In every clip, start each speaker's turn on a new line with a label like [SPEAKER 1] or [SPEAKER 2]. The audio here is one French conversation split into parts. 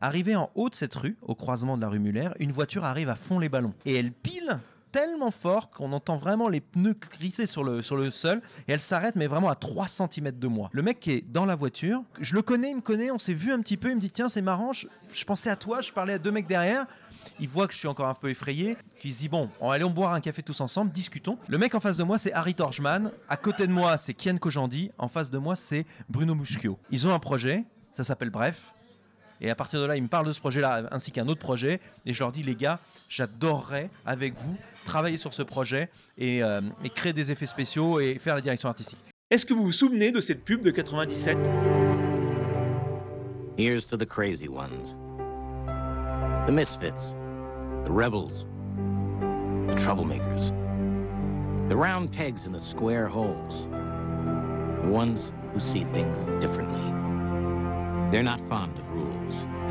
[SPEAKER 1] Arrivé en haut de cette rue, au croisement de la rue Muller, une voiture arrive à fond les ballons. Et elle pile tellement fort qu'on entend vraiment les pneus glisser sur le, sur le sol et elle s'arrête mais vraiment à 3 cm de moi. Le mec qui est dans la voiture, je le connais, il me connaît, on s'est vu un petit peu, il me dit tiens c'est marrant, je, je pensais à toi, je parlais à deux mecs derrière. Il voit que je suis encore un peu effrayé, qu'il se dit bon, on allons boire un café tous ensemble, discutons. Le mec en face de moi c'est Harry Torjman, à côté de moi c'est Kian Kojandi, en face de moi c'est Bruno Muschio. Ils ont un projet, ça s'appelle Bref. Et à partir de là, ils me parlent de ce projet-là ainsi qu'un autre projet. Et je leur dis, les gars, j'adorerais avec vous travailler sur ce projet et, euh, et créer des effets spéciaux et faire la direction artistique.
[SPEAKER 2] Est-ce que vous vous souvenez de cette pub de 97
[SPEAKER 3] Here's to the crazy ones. The misfits. The rebels. The troublemakers. The round pegs in the square holes. The ones who see things differently. They're not fond of rules,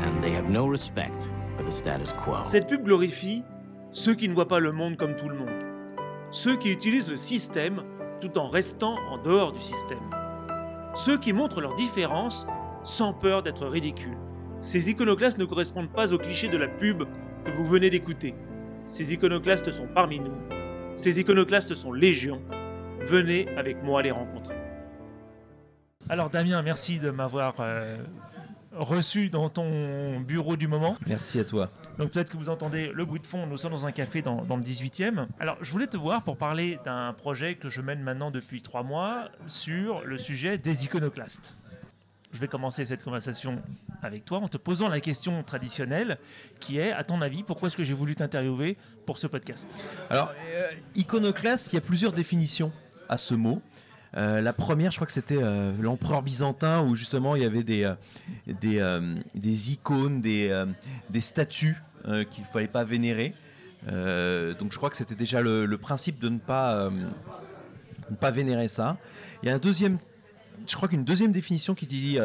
[SPEAKER 3] and they have no respect for the status quo.
[SPEAKER 2] Cette pub glorifie ceux qui ne voient pas le monde comme tout le monde. Ceux qui utilisent le système tout en restant en dehors du système. Ceux qui montrent leurs différences sans peur d'être ridicules. Ces iconoclastes ne correspondent pas aux clichés de la pub que vous venez d'écouter. Ces iconoclastes sont parmi nous. Ces iconoclastes sont légion. Venez avec moi les rencontrer.
[SPEAKER 4] Alors Damien, merci de m'avoir euh, reçu dans ton bureau du moment.
[SPEAKER 1] Merci à toi.
[SPEAKER 4] Donc peut-être que vous entendez le bruit de fond, nous sommes dans un café dans, dans le 18e. Alors je voulais te voir pour parler d'un projet que je mène maintenant depuis trois mois sur le sujet des iconoclastes. Je vais commencer cette conversation avec toi en te posant la question traditionnelle qui est, à ton avis, pourquoi est-ce que j'ai voulu t'interviewer pour ce podcast?
[SPEAKER 1] Alors, euh, iconoclaste, il y a plusieurs définitions à ce mot. Euh, la première, je crois que c'était euh, l'empereur byzantin, où justement il y avait des, euh, des, des icônes, des, des statues qu'il ne fallait pas vénérer. Donc je crois que c'était déjà le, le principe de ne pas, ne pas vénérer ça. Il y a un deuxième, je crois qu'une deuxième définition qui dit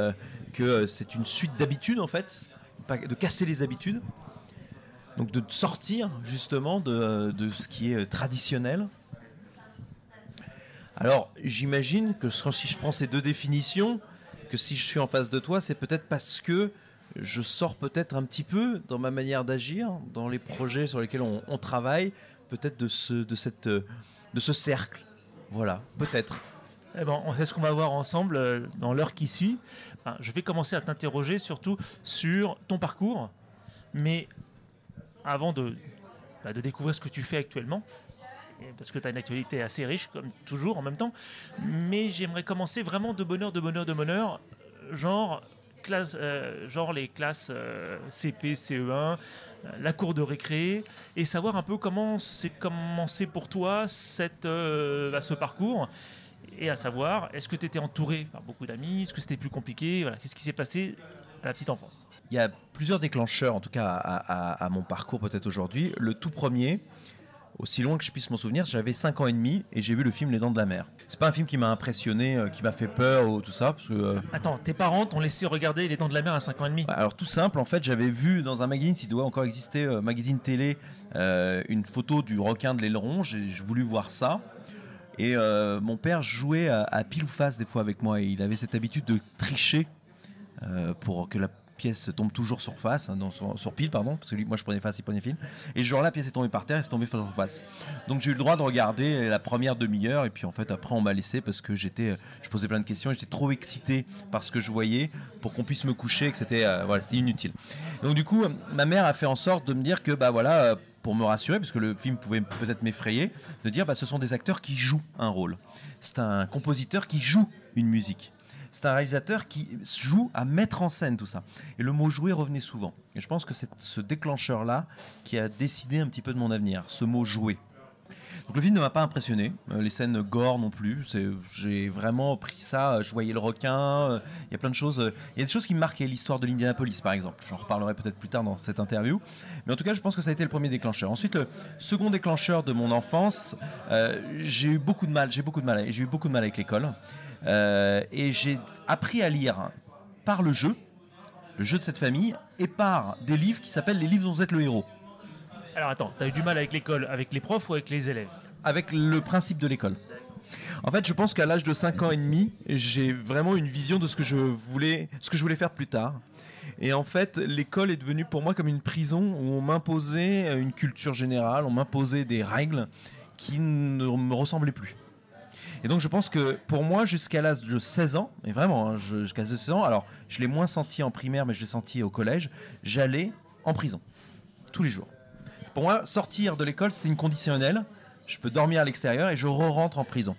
[SPEAKER 1] que c'est une suite d'habitudes en fait, de casser les habitudes. Donc de sortir justement de, de ce qui est traditionnel. Alors j'imagine que si je prends ces deux définitions, que si je suis en face de toi, c'est peut-être parce que je sors peut-être un petit peu dans ma manière d'agir, dans les projets sur lesquels on, on travaille, peut-être euh, de ce cercle. Voilà, peut-être.
[SPEAKER 4] Eh ben, c'est ce qu'on va voir ensemble euh, dans l'heure qui suit. Je vais commencer à t'interroger surtout sur ton parcours, mais avant de, bah, découvrir ce que tu fais actuellement, parce que tu as une actualité assez riche, comme toujours en même temps, mais j'aimerais commencer vraiment de bonheur, de bonheur, de bonheur, genre, classe, euh, genre les classes euh, CP, CE1, euh, la cour de récré, et savoir un peu comment c'est commencé pour toi cette, bah, ce parcours. Et à savoir, est-ce que tu étais entouré par beaucoup d'amis? Est-ce que c'était plus compliqué? Voilà, Qu'est-ce qui s'est passé à la petite enfance?
[SPEAKER 1] Il y a plusieurs déclencheurs, en tout cas à mon parcours peut-être aujourd'hui. Le tout premier, aussi loin que je puisse m'en souvenir, j'avais 5 ans et demi et j'ai vu le film Les Dents de la Mer. C'est pas un film qui m'a impressionné, euh, qui m'a fait peur ou tout ça, parce que euh,
[SPEAKER 4] Attends, tes parents t'ont laissé regarder Les Dents de la Mer à 5 ans et demi?
[SPEAKER 1] Alors tout simple, en fait, j'avais vu dans un magazine, s'il doit encore exister, euh, magazine télé, une photo du requin de l'aileron. J'ai voulu voir ça. Et mon père jouait à, à pile ou face des fois avec moi. Et il avait cette habitude de tricher pour que la pièce tombe toujours sur face, hein, sur, pile, pardon, parce que lui, moi je prenais face, il prenait fil. Et jour-là, la pièce est tombée par terre et c'est tombé sur face. Donc j'ai eu le droit de regarder la première demi-heure et puis en fait après on m'a laissé parce que j'étais, je posais plein de questions j'étais trop excité par ce que je voyais pour qu'on puisse me coucher et que c'était, euh, voilà, c'était inutile. Donc du coup, euh, ma mère a fait en sorte de me dire que bah voilà, euh, pour me rassurer, parce que le film pouvait peut-être m'effrayer, de dire bah ce sont des acteurs qui jouent un rôle. C'est un compositeur qui joue une musique. C'est un réalisateur qui joue à mettre en scène tout ça. Et le mot jouer revenait souvent. Et je pense que c'est ce déclencheur-là qui a décidé un petit peu de mon avenir, ce mot jouer. Donc le film ne m'a pas impressionné, Euh, les scènes gore non plus. J'ai vraiment pris ça. euh, Je voyais le requin. euh, Il y a plein de choses. Il y a des choses qui me marquaient l'histoire de l'Indianapolis, par exemple. J'en reparlerai peut-être plus tard dans cette interview. Mais en tout cas, je pense que ça a été le premier déclencheur. Ensuite, le second déclencheur de mon enfance, j'ai eu beaucoup de mal. J'ai beaucoup de mal. J'ai eu beaucoup de mal avec l'école. Euh, et j'ai appris à lire par le jeu, le jeu de cette famille, et par des livres qui s'appellent les livres dont vous êtes le héros.
[SPEAKER 4] Alors attends, t'as eu du mal avec l'école, avec les profs ou avec les élèves?
[SPEAKER 1] Avec le principe de l'école. En fait, je pense qu'à l'âge de 5 ans et demi, j'ai vraiment une vision de ce que je voulais, ce que je voulais faire plus tard. Et en fait, l'école est devenue pour moi comme une prison où on m'imposait une culture générale, on m'imposait des règles qui ne me ressemblaient plus. Et donc je pense que pour moi, jusqu'à l'âge de 16 ans, et vraiment, hein, jusqu'à 16 ans, alors je l'ai moins senti en primaire, mais je l'ai senti au collège, j'allais en prison. Tous les jours. Pour moi, sortir de l'école, c'était une conditionnelle. Je peux dormir à l'extérieur et je re-rentre en prison.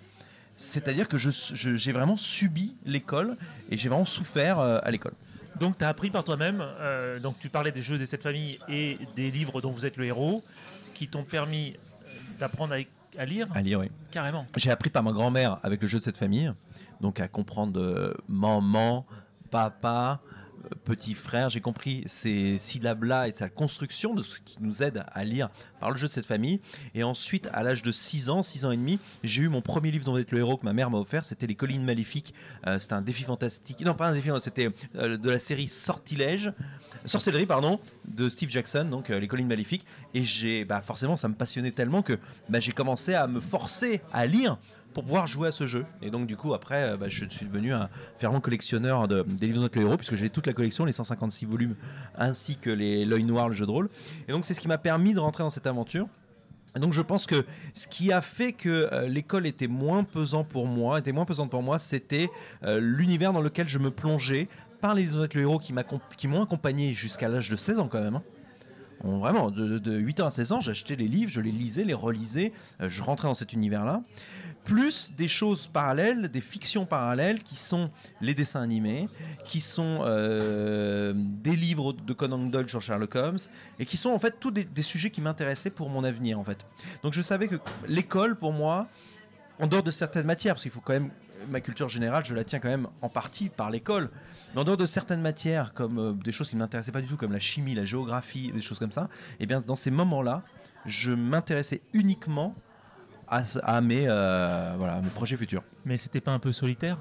[SPEAKER 1] C'est-à-dire que j'ai vraiment subi l'école et j'ai vraiment souffert euh, à l'école.
[SPEAKER 4] Donc, tu as appris par toi-même. euh, donc, tu parlais des jeux de cette famille et des livres dont vous êtes le héros, qui t'ont permis d'apprendre à, à lire
[SPEAKER 1] À lire, oui.
[SPEAKER 4] carrément.
[SPEAKER 1] J'ai appris par ma grand-mère avec le jeu de cette famille, donc à comprendre euh, maman, papa, petit frère. J'ai compris ces syllabes-là et sa construction de ce qui nous aide à lire par le jeu de cette famille. Et ensuite, à l'âge de 6 ans, 6 ans et demi, j'ai eu mon premier livre dont vous êtes le héros que ma mère m'a offert. C'était Les Collines Maléfiques. Euh, c'était un défi fantastique. Non, pas un défi, c'était euh, de la série Sortilège. Sorcellerie, pardon, de Steve Jackson, donc euh, Les Collines Maléfiques. Et j'ai, bah, forcément, ça me passionnait tellement que bah, j'ai commencé à me forcer à lire pour pouvoir jouer à ce jeu. Et donc, du coup, après, euh, bah, je suis devenu un fervent collectionneur de, des livres de notre héros, puisque j'ai toute la collection, les 156 volumes, ainsi que L'œil noir, le jeu de rôle. Et donc, c'est ce qui m'a permis de rentrer dans cette aventure. Donc je pense que ce qui a fait que euh, l'école était moins pesant pour moi, était moins pesante pour moi, c'était euh, l'univers dans lequel je me plongeais par les livres de le héros qui m'ont accompagné jusqu'à l'âge de 16 ans quand même. hein. Vraiment, de, de 8 ans à 16 ans, j'achetais les livres, je les lisais, les relisais, euh, je rentrais dans cet univers-là. Plus des choses parallèles, des fictions parallèles qui sont les dessins animés, qui sont euh, des livres de Conan Doyle sur Sherlock Holmes, et qui sont en fait tous des, des sujets qui m'intéressaient pour mon avenir en fait. Donc je savais que l'école pour moi, en dehors de certaines matières, parce qu'il faut quand même ma culture générale, je la tiens quand même en partie par l'école. Mais en dehors de certaines matières, comme euh, des choses qui ne m'intéressaient pas du tout, comme la chimie, la géographie, des choses comme ça, et bien dans ces moments-là, je m'intéressais uniquement à, à mes, euh, voilà, à mes projets futurs.
[SPEAKER 4] Mais c'était pas un peu solitaire?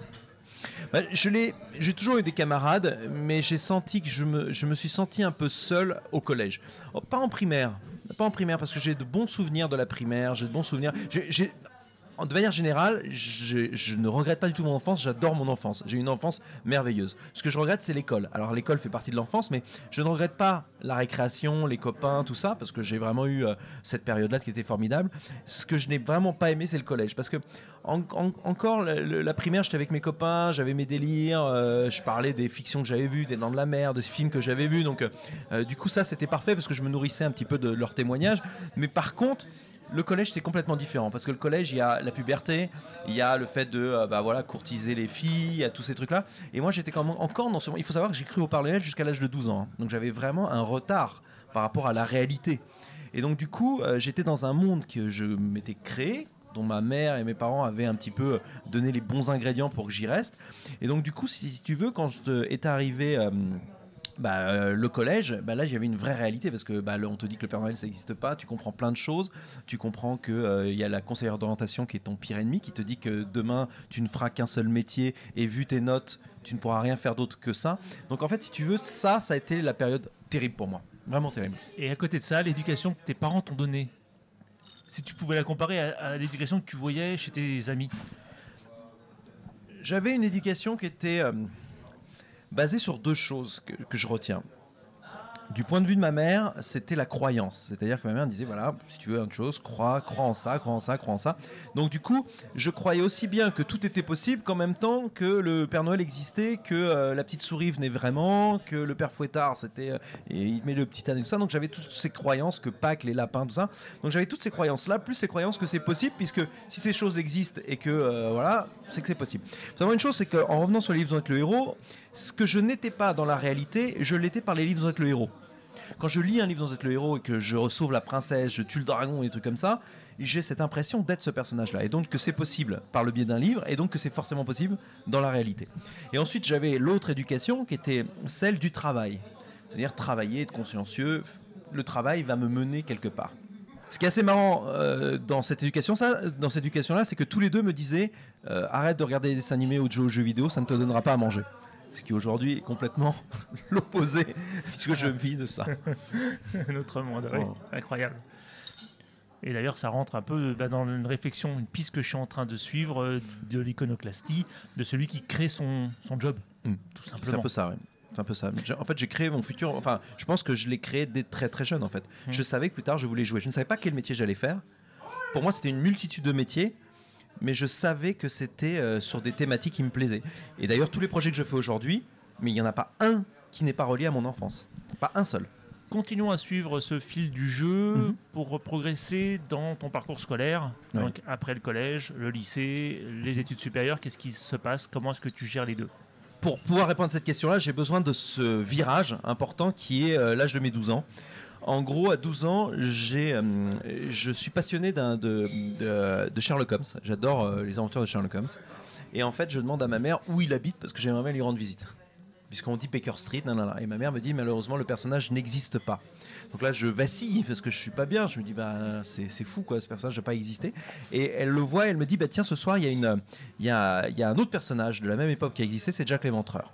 [SPEAKER 1] Bah, je l'ai, j'ai toujours eu des camarades, mais j'ai senti que je me, je me suis senti un peu seul au collège. Oh, pas en primaire, pas en primaire parce que j'ai de bons souvenirs de la primaire, j'ai de bons souvenirs. J'ai, de manière générale, je, ne regrette pas du tout mon enfance, j'adore mon enfance. J'ai une enfance merveilleuse. Ce que je regrette, c'est l'école. Alors l'école fait partie de l'enfance, mais je ne regrette pas la récréation, les copains, tout ça, parce que j'ai vraiment eu euh, cette période-là qui était formidable. Ce que je n'ai vraiment pas aimé, c'est le collège, parce que en- en- encore la primaire, j'étais avec mes copains, j'avais mes délires, euh, je parlais des fictions que j'avais vues, des Dents de la Mer, des films que j'avais vus. Donc, euh, du coup, ça, c'était parfait parce que je me nourrissais un petit peu de leurs témoignages. Mais par contre, le collège, c'est complètement différent parce que le collège, il y a la puberté, il y a le fait de euh, bah, voilà, courtiser les filles, il y a tous ces trucs-là. Et moi, j'étais encore dans ce. Il faut savoir que j'ai cru au Noël jusqu'à l'âge de 12 ans. hein. Donc, j'avais vraiment un retard par rapport à la réalité. Et donc, du coup, euh, j'étais dans un monde que je m'étais créé dont ma mère et mes parents avaient un petit peu donné les bons ingrédients pour que j'y reste. Et donc, du coup, si, tu veux, quand je est arrivé euh, bah, euh, le collège, bah, là, j'avais une vraie réalité parce que bah, on te dit que le Père Noël, ça n'existe pas. Tu comprends plein de choses. Tu comprends qu'il y a la conseillère d'orientation qui est ton pire ennemi, qui te dit que demain, tu ne feras qu'un seul métier et vu tes notes, tu ne pourras rien faire d'autre que ça. Donc, en fait, si tu veux, ça, ça a été la période terrible pour moi. Vraiment terrible.
[SPEAKER 4] Et à côté de ça, l'éducation que tes parents t'ont donnée, si tu pouvais la comparer à, à l'éducation que tu voyais chez tes amis?
[SPEAKER 1] J'avais une éducation qui était euh, basée sur deux choses que, je retiens. Du point de vue de ma mère, c'était la croyance. C'est-à-dire que ma mère disait, voilà, si tu veux une chose, crois, crois en ça, crois en ça, crois en ça. Donc du coup, je croyais aussi bien que tout était possible qu'en même temps que le Père Noël existait, que euh, la petite souris venait vraiment, que le Père Fouettard, c'était... euh, et il met le petit âne et tout ça. Donc j'avais toutes ces croyances, que Pâques, les lapins, tout ça. Donc j'avais toutes ces croyances-là, plus les croyances que c'est possible, puisque si ces choses existent et que, euh, voilà, c'est que c'est possible. Faut savoir une chose, c'est qu'en revenant sur les livres dont le héros, ce que je n'étais pas dans la réalité, je l'étais par les livres dont est le héros. Quand je lis un livre dont est le héros et que je sauve la princesse, je tue le dragon et des trucs comme ça, j'ai cette impression d'être ce personnage-là. Et donc que c'est possible par le biais d'un livre, et donc que c'est forcément possible dans la réalité. Et ensuite, j'avais l'autre éducation qui était celle du travail. C'est-à-dire travailler, être consciencieux. Le travail va me mener quelque part. Ce qui est assez marrant euh, dans cette éducation, éducation-là, c'est que tous les deux me disaient euh, arrête de regarder des dessins animés ou de jouer aux jeux vidéo, ça ne te donnera pas à manger. Ce qui aujourd'hui est complètement l'opposé, puisque je vis de ça.
[SPEAKER 4] Notre monde, oui.
[SPEAKER 1] Oh.
[SPEAKER 4] incroyable. Et d'ailleurs, ça rentre un peu bah, dans une réflexion, une piste que je suis en train de suivre euh, de l'iconoclastie, de celui qui crée son, son job,
[SPEAKER 1] Mm.
[SPEAKER 4] tout
[SPEAKER 1] C'est un
[SPEAKER 4] simplement.
[SPEAKER 1] peu ça, ouais. C'est un peu ça. En fait, j'ai créé mon futur. Enfin, je pense que je l'ai créé dès très très jeune. En fait,
[SPEAKER 4] Mm.
[SPEAKER 1] je savais que plus tard je voulais jouer. Je ne savais pas quel métier j'allais faire. Pour moi, c'était une multitude de métiers, mais je savais que c'était euh, sur des thématiques qui me plaisaient. Et d'ailleurs, tous les projets que je fais aujourd'hui, mais il n'y en a pas un qui n'est pas relié à mon enfance. Pas un seul.
[SPEAKER 4] Continuons à suivre ce fil du jeu
[SPEAKER 1] Mhm.
[SPEAKER 4] pour progresser dans ton parcours scolaire.
[SPEAKER 1] Ouais.
[SPEAKER 4] Donc, après le collège, le lycée, les études supérieures, qu'est-ce qui se passe? Comment est-ce que tu gères les deux?
[SPEAKER 1] Pour pouvoir répondre à cette question-là, j'ai besoin de ce virage important qui est euh, l'âge de mes 12 ans. En gros, à 12 ans, j'ai, euh, je suis passionné de, de- de Sherlock Holmes. J'adore euh, les aventures de Sherlock Holmes. Et en fait, je demande à ma mère où il habite parce que j'aimerais bien lui rendre visite. Puisqu'on dit Baker Street, nanana. et ma mère me dit malheureusement le personnage n'existe pas. Donc là, je vacille parce que je suis pas bien. Je me dis bah c'est c'est fou quoi, ce personnage n'a pas existé. Et elle le voit, elle me dit bah tiens ce soir il y a y a, y a un autre personnage de la même époque qui a existé, c'est Jack l'Éventreur.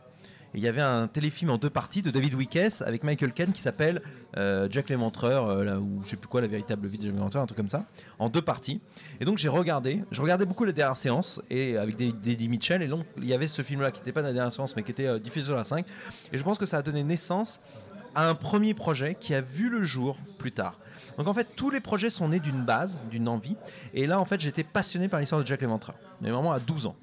[SPEAKER 1] Il y avait un téléfilm en deux parties de David Wickes avec Michael Caine qui s'appelle euh, Jack l'Éventreur, euh, ou je sais plus quoi, la véritable vie de Jack l'Éventreur, un truc comme ça, en deux parties. Et donc j'ai regardé, je regardais beaucoup la dernière séance et avec Eddie Mitchell, et donc il y avait ce film-là qui n'était pas la dernière séance mais qui était euh, diffusé sur la 5. Et je pense que ça a donné naissance à un premier projet qui a vu le jour plus tard. Donc en fait, tous les projets sont nés d'une base, d'une envie. Et là, en fait, j'étais passionné par l'histoire de Jack l'Éventreur. Mais vraiment à 12 ans.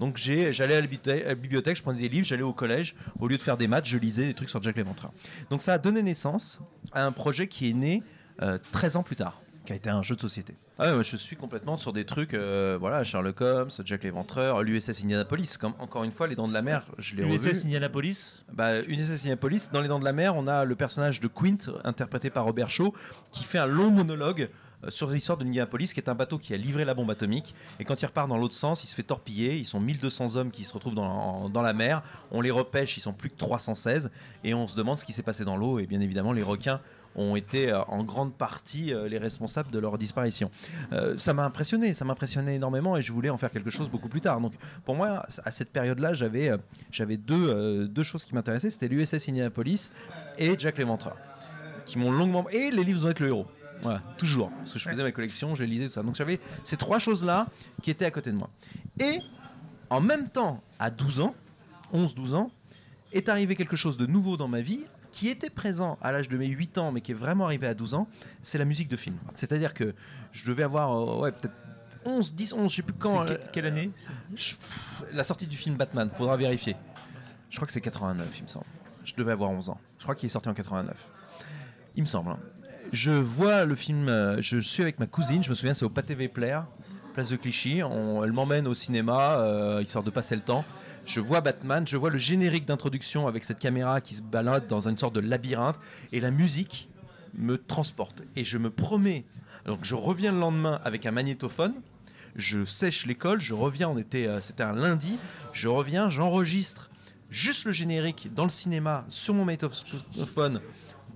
[SPEAKER 1] Donc j'allais à la bibliothèque, à la bibliothèque, je prenais des livres, j'allais au collège. Au lieu de faire des maths, je lisais des trucs sur Jack l'Éventreur. Donc ça a donné naissance à un projet qui est né euh, 13 ans plus tard, qui a été un jeu de société. Ah ouais, moi, je suis complètement sur des trucs, euh, voilà, Sherlock Holmes, Jack l'Éventreur, l'USS Indianapolis. Comme, encore une fois, Les Dents de la Mer, je l'ai revu.
[SPEAKER 4] USS Indianapolis?
[SPEAKER 1] Bah, USS Indianapolis, dans Les Dents de la Mer, on a le personnage de Quint, interprété par Robert Shaw, qui fait un long monologue euh, sur l'histoire de l'Indianapolis, qui est un bateau qui a livré la bombe atomique. Et quand il repart dans l'autre sens, il se fait torpiller. Ils sont 1200 hommes qui se retrouvent dans, la mer. On les repêche, ils sont plus que 316. Et on se demande ce qui s'est passé dans l'eau. Et bien évidemment, les requins ont été euh, en grande partie euh, les responsables de leur disparition. Euh, ça m'a impressionné, ça m'a impressionné énormément et je voulais en faire quelque chose beaucoup plus tard. Donc pour moi, à cette période-là, j'avais euh, euh, deux choses qui m'intéressaient, c'était l'USS Indianapolis et Jack l'Éventreur, qui m'ont longuement... Et les livres ont été le héros. Voilà, toujours. Parce que je faisais ma collection, je lisais tout ça. Donc j'avais ces trois choses-là qui étaient à côté de moi. Et en même temps, à 12 ans, 11-12 ans, est arrivé quelque chose de nouveau dans ma vie qui était présent à l'âge de mes 8 ans, mais qui est vraiment arrivé à 12 ans, c'est la musique de film. C'est-à-dire que je devais avoir, euh, ouais, peut-être 11, 10, 11, je sais plus quand. Euh,
[SPEAKER 4] que- quelle année
[SPEAKER 1] je- pff, la sortie du film Batman, faudra vérifier. Je crois que c'est 89, il me semble. Je devais avoir 11 ans. Je crois qu'il est sorti en 89. Il me semble. hein. Je vois le film, euh, je suis avec ma cousine, je me souviens, c'est au Pathé Vepler, place de Clichy. Elle m'emmène au cinéma, euh, histoire de passer le temps. Je vois Batman, je vois le générique d'introduction avec cette caméra qui se balade dans une sorte de labyrinthe, et la musique me transporte. Et je me promets. Donc je reviens le lendemain avec un magnétophone je sèche l'école, je reviens, on était, euh, c'était un lundi, je reviens, j'enregistre juste le générique dans le cinéma sur mon magnétophone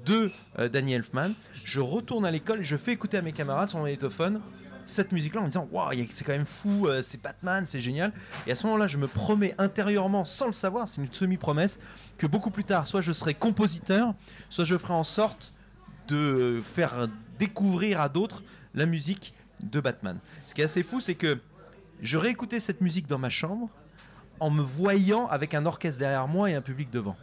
[SPEAKER 1] de euh, Danny Elfman, je retourne à l'école je fais écouter à mes camarades sur mon magnétophone cette musique-là en disant waouh, c'est quand même fou, euh, c'est Batman, c'est génial. Et à ce moment-là, je me promets intérieurement, sans le savoir, c'est une semi-promesse, que beaucoup plus tard, soit je serai compositeur, soit je ferai en sorte de faire découvrir à d'autres la musique de Batman. Ce qui est assez fou, c'est que je réécoutais cette musique dans ma chambre en me voyant avec un orchestre derrière moi et un public devant.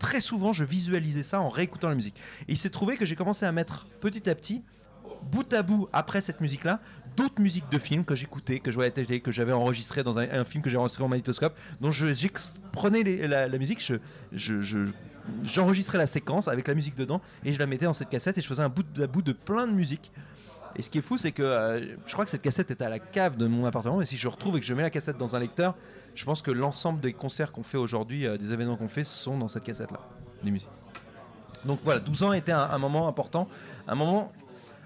[SPEAKER 1] Très souvent, je visualisais ça en réécoutant la musique. Et il s'est trouvé que j'ai commencé à mettre petit à petit, bout à bout, après cette musique-là, d'autres musiques de films que j'écoutais, que je voyais à la télé, que j'avais enregistré dans un, film que j'ai enregistré en magnétoscope, dont je prenais la, musique, je, je- je- j'enregistrais la séquence avec la musique dedans et je la mettais dans cette cassette et je faisais un bout à bout de plein de musique. Et ce qui est fou, c'est que euh, je crois que cette cassette était à la cave de mon appartement, mais si je retrouve et que je mets la cassette dans un lecteur, je pense que l'ensemble des concerts qu'on fait aujourd'hui, euh, des événements qu'on fait, sont dans cette cassette-là, des musiques. Donc voilà, 12 ans était un, moment important, un moment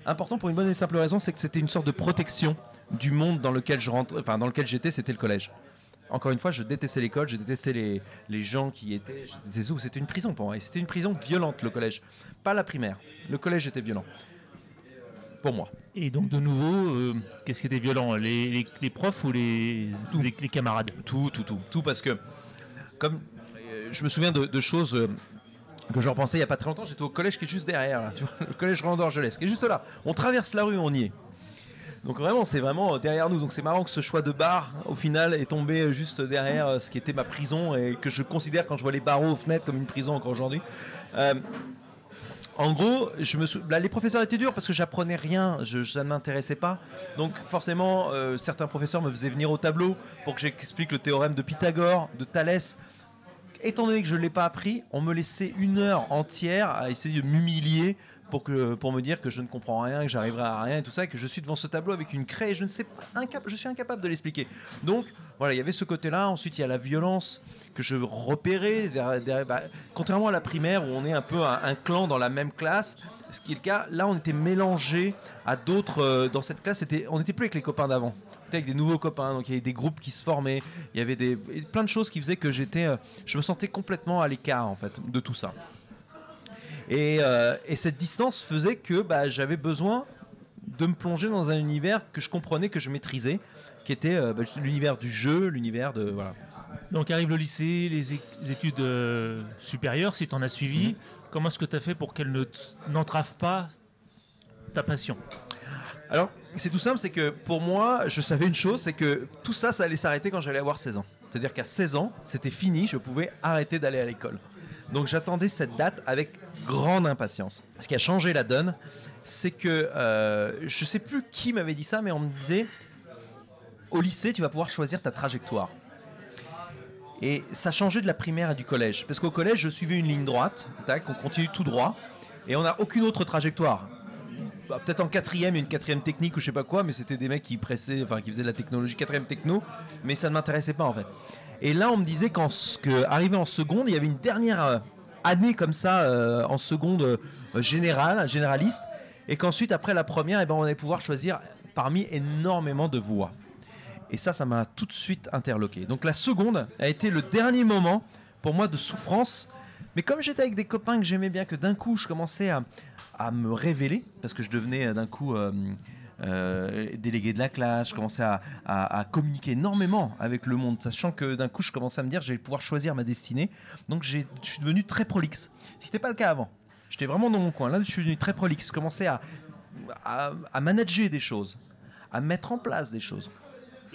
[SPEAKER 1] important pour une bonne et simple raison, c'est que c'était une sorte de protection du monde dans lequel je rentre, enfin dans lequel j'étais, c'était le collège. Encore une fois, je détestais l'école, je détestais les, gens qui étaient, je détestais tout. C'était une prison pour moi. Et c'était une prison violente, le collège. Pas la primaire. Le collège était violent. Pour moi.
[SPEAKER 4] Et donc de nouveau, euh, qu'est-ce qui était violent les, les- les profs ou les,
[SPEAKER 1] Tout.
[SPEAKER 4] les, les camarades?
[SPEAKER 1] Tout, tout, tout. Tout parce que, comme euh, je me souviens de, de choses euh, que je repensais il n'y a pas très longtemps, j'étais au collège qui est juste derrière, là, tu vois, le collège Roland d'Orgelès, qui est juste là. On traverse la rue, on y est. Donc vraiment, c'est vraiment derrière nous. Donc c'est marrant que ce choix de bar, au final, est tombé juste derrière ce qui était ma prison et que je considère quand je vois les barreaux aux fenêtres comme une prison encore aujourd'hui. Euh, en gros, je me là, les professeurs étaient durs parce que j'apprenais rien, je, ça ne m'intéressait pas. Donc forcément, euh, certains professeurs me faisaient venir au tableau pour que j'explique le théorème de Pythagore, de Thalès. Étant donné que je ne l'ai pas appris, on me laissait une heure entière à essayer de m'humilier pour, que, pour me dire que je ne comprends rien, que j'arriverai à rien et tout ça, et que je suis devant ce tableau avec une craie et je ne sais pas, je suis incapable de l'expliquer. Donc voilà, il y avait ce côté-là. Ensuite, il y a la violence que je repérais. bah, contrairement à la primaire où on est un peu un, clan dans la même classe, ce qui est le cas, là on était mélangés à d'autres. euh, dans cette classe, on n'était plus avec les copains d'avant. Avec des nouveaux copains, donc il y avait des groupes qui se formaient, il y avait des, plein de choses qui faisaient que j'étais, euh, je me sentais complètement à l'écart en fait de tout ça. Et, euh, et cette distance faisait que bah, j'avais besoin de me plonger dans un univers que je comprenais, que je maîtrisais, qui était euh, bah, l'univers du jeu, l'univers de voilà.
[SPEAKER 4] Donc arrive le lycée, les, études euh, supérieures, si tu en as suivi.
[SPEAKER 1] Mhm.
[SPEAKER 4] Comment est-ce que tu as fait pour qu'elles ne n'entravent pas ta passion?
[SPEAKER 1] Alors, c'est tout simple, c'est que pour moi, je savais une chose, c'est que tout ça, ça allait s'arrêter quand j'allais avoir 16 ans. C'est-à-dire qu'à 16 ans, c'était fini, je pouvais arrêter d'aller à l'école. Donc j'attendais cette date avec grande impatience. Ce qui a changé la donne, c'est que euh, je sais plus qui m'avait dit ça, mais on me disait au lycée, tu vas pouvoir choisir ta trajectoire. Et ça changeait de la primaire et du collège. Parce qu'au collège, je suivais une ligne droite, tac, on continue tout droit, et on n'a aucune autre trajectoire. Bah, Peut-être en quatrième, une quatrième technique ou je sais pas quoi, mais c'était des mecs qui pressaient, enfin qui faisaient de la technologie quatrième techno, mais ça ne m'intéressait pas en fait. Et là, on me disait qu'en que, arrivé en seconde, il y avait une dernière euh, année comme ça euh, en seconde euh, générale, généraliste, et qu'ensuite après la première, eh ben, on allait pouvoir choisir parmi énormément de voies. Et ça, ça m'a tout de suite interloqué. Donc la seconde a été le dernier moment pour moi de souffrance. Mais comme j'étais avec des copains que j'aimais bien, que d'un coup je commençais à, me révéler, parce que je devenais d'un coup euh, délégué de la classe, je commençais à, communiquer énormément avec le monde, sachant que d'un coup je commençais à me dire je vais pouvoir choisir ma destinée. Donc je suis devenu très prolixe. Ce n'était pas le cas avant. J'étais vraiment dans mon coin. Là, je suis devenu très prolixe. Je commençais à manager des choses, à mettre en place des choses.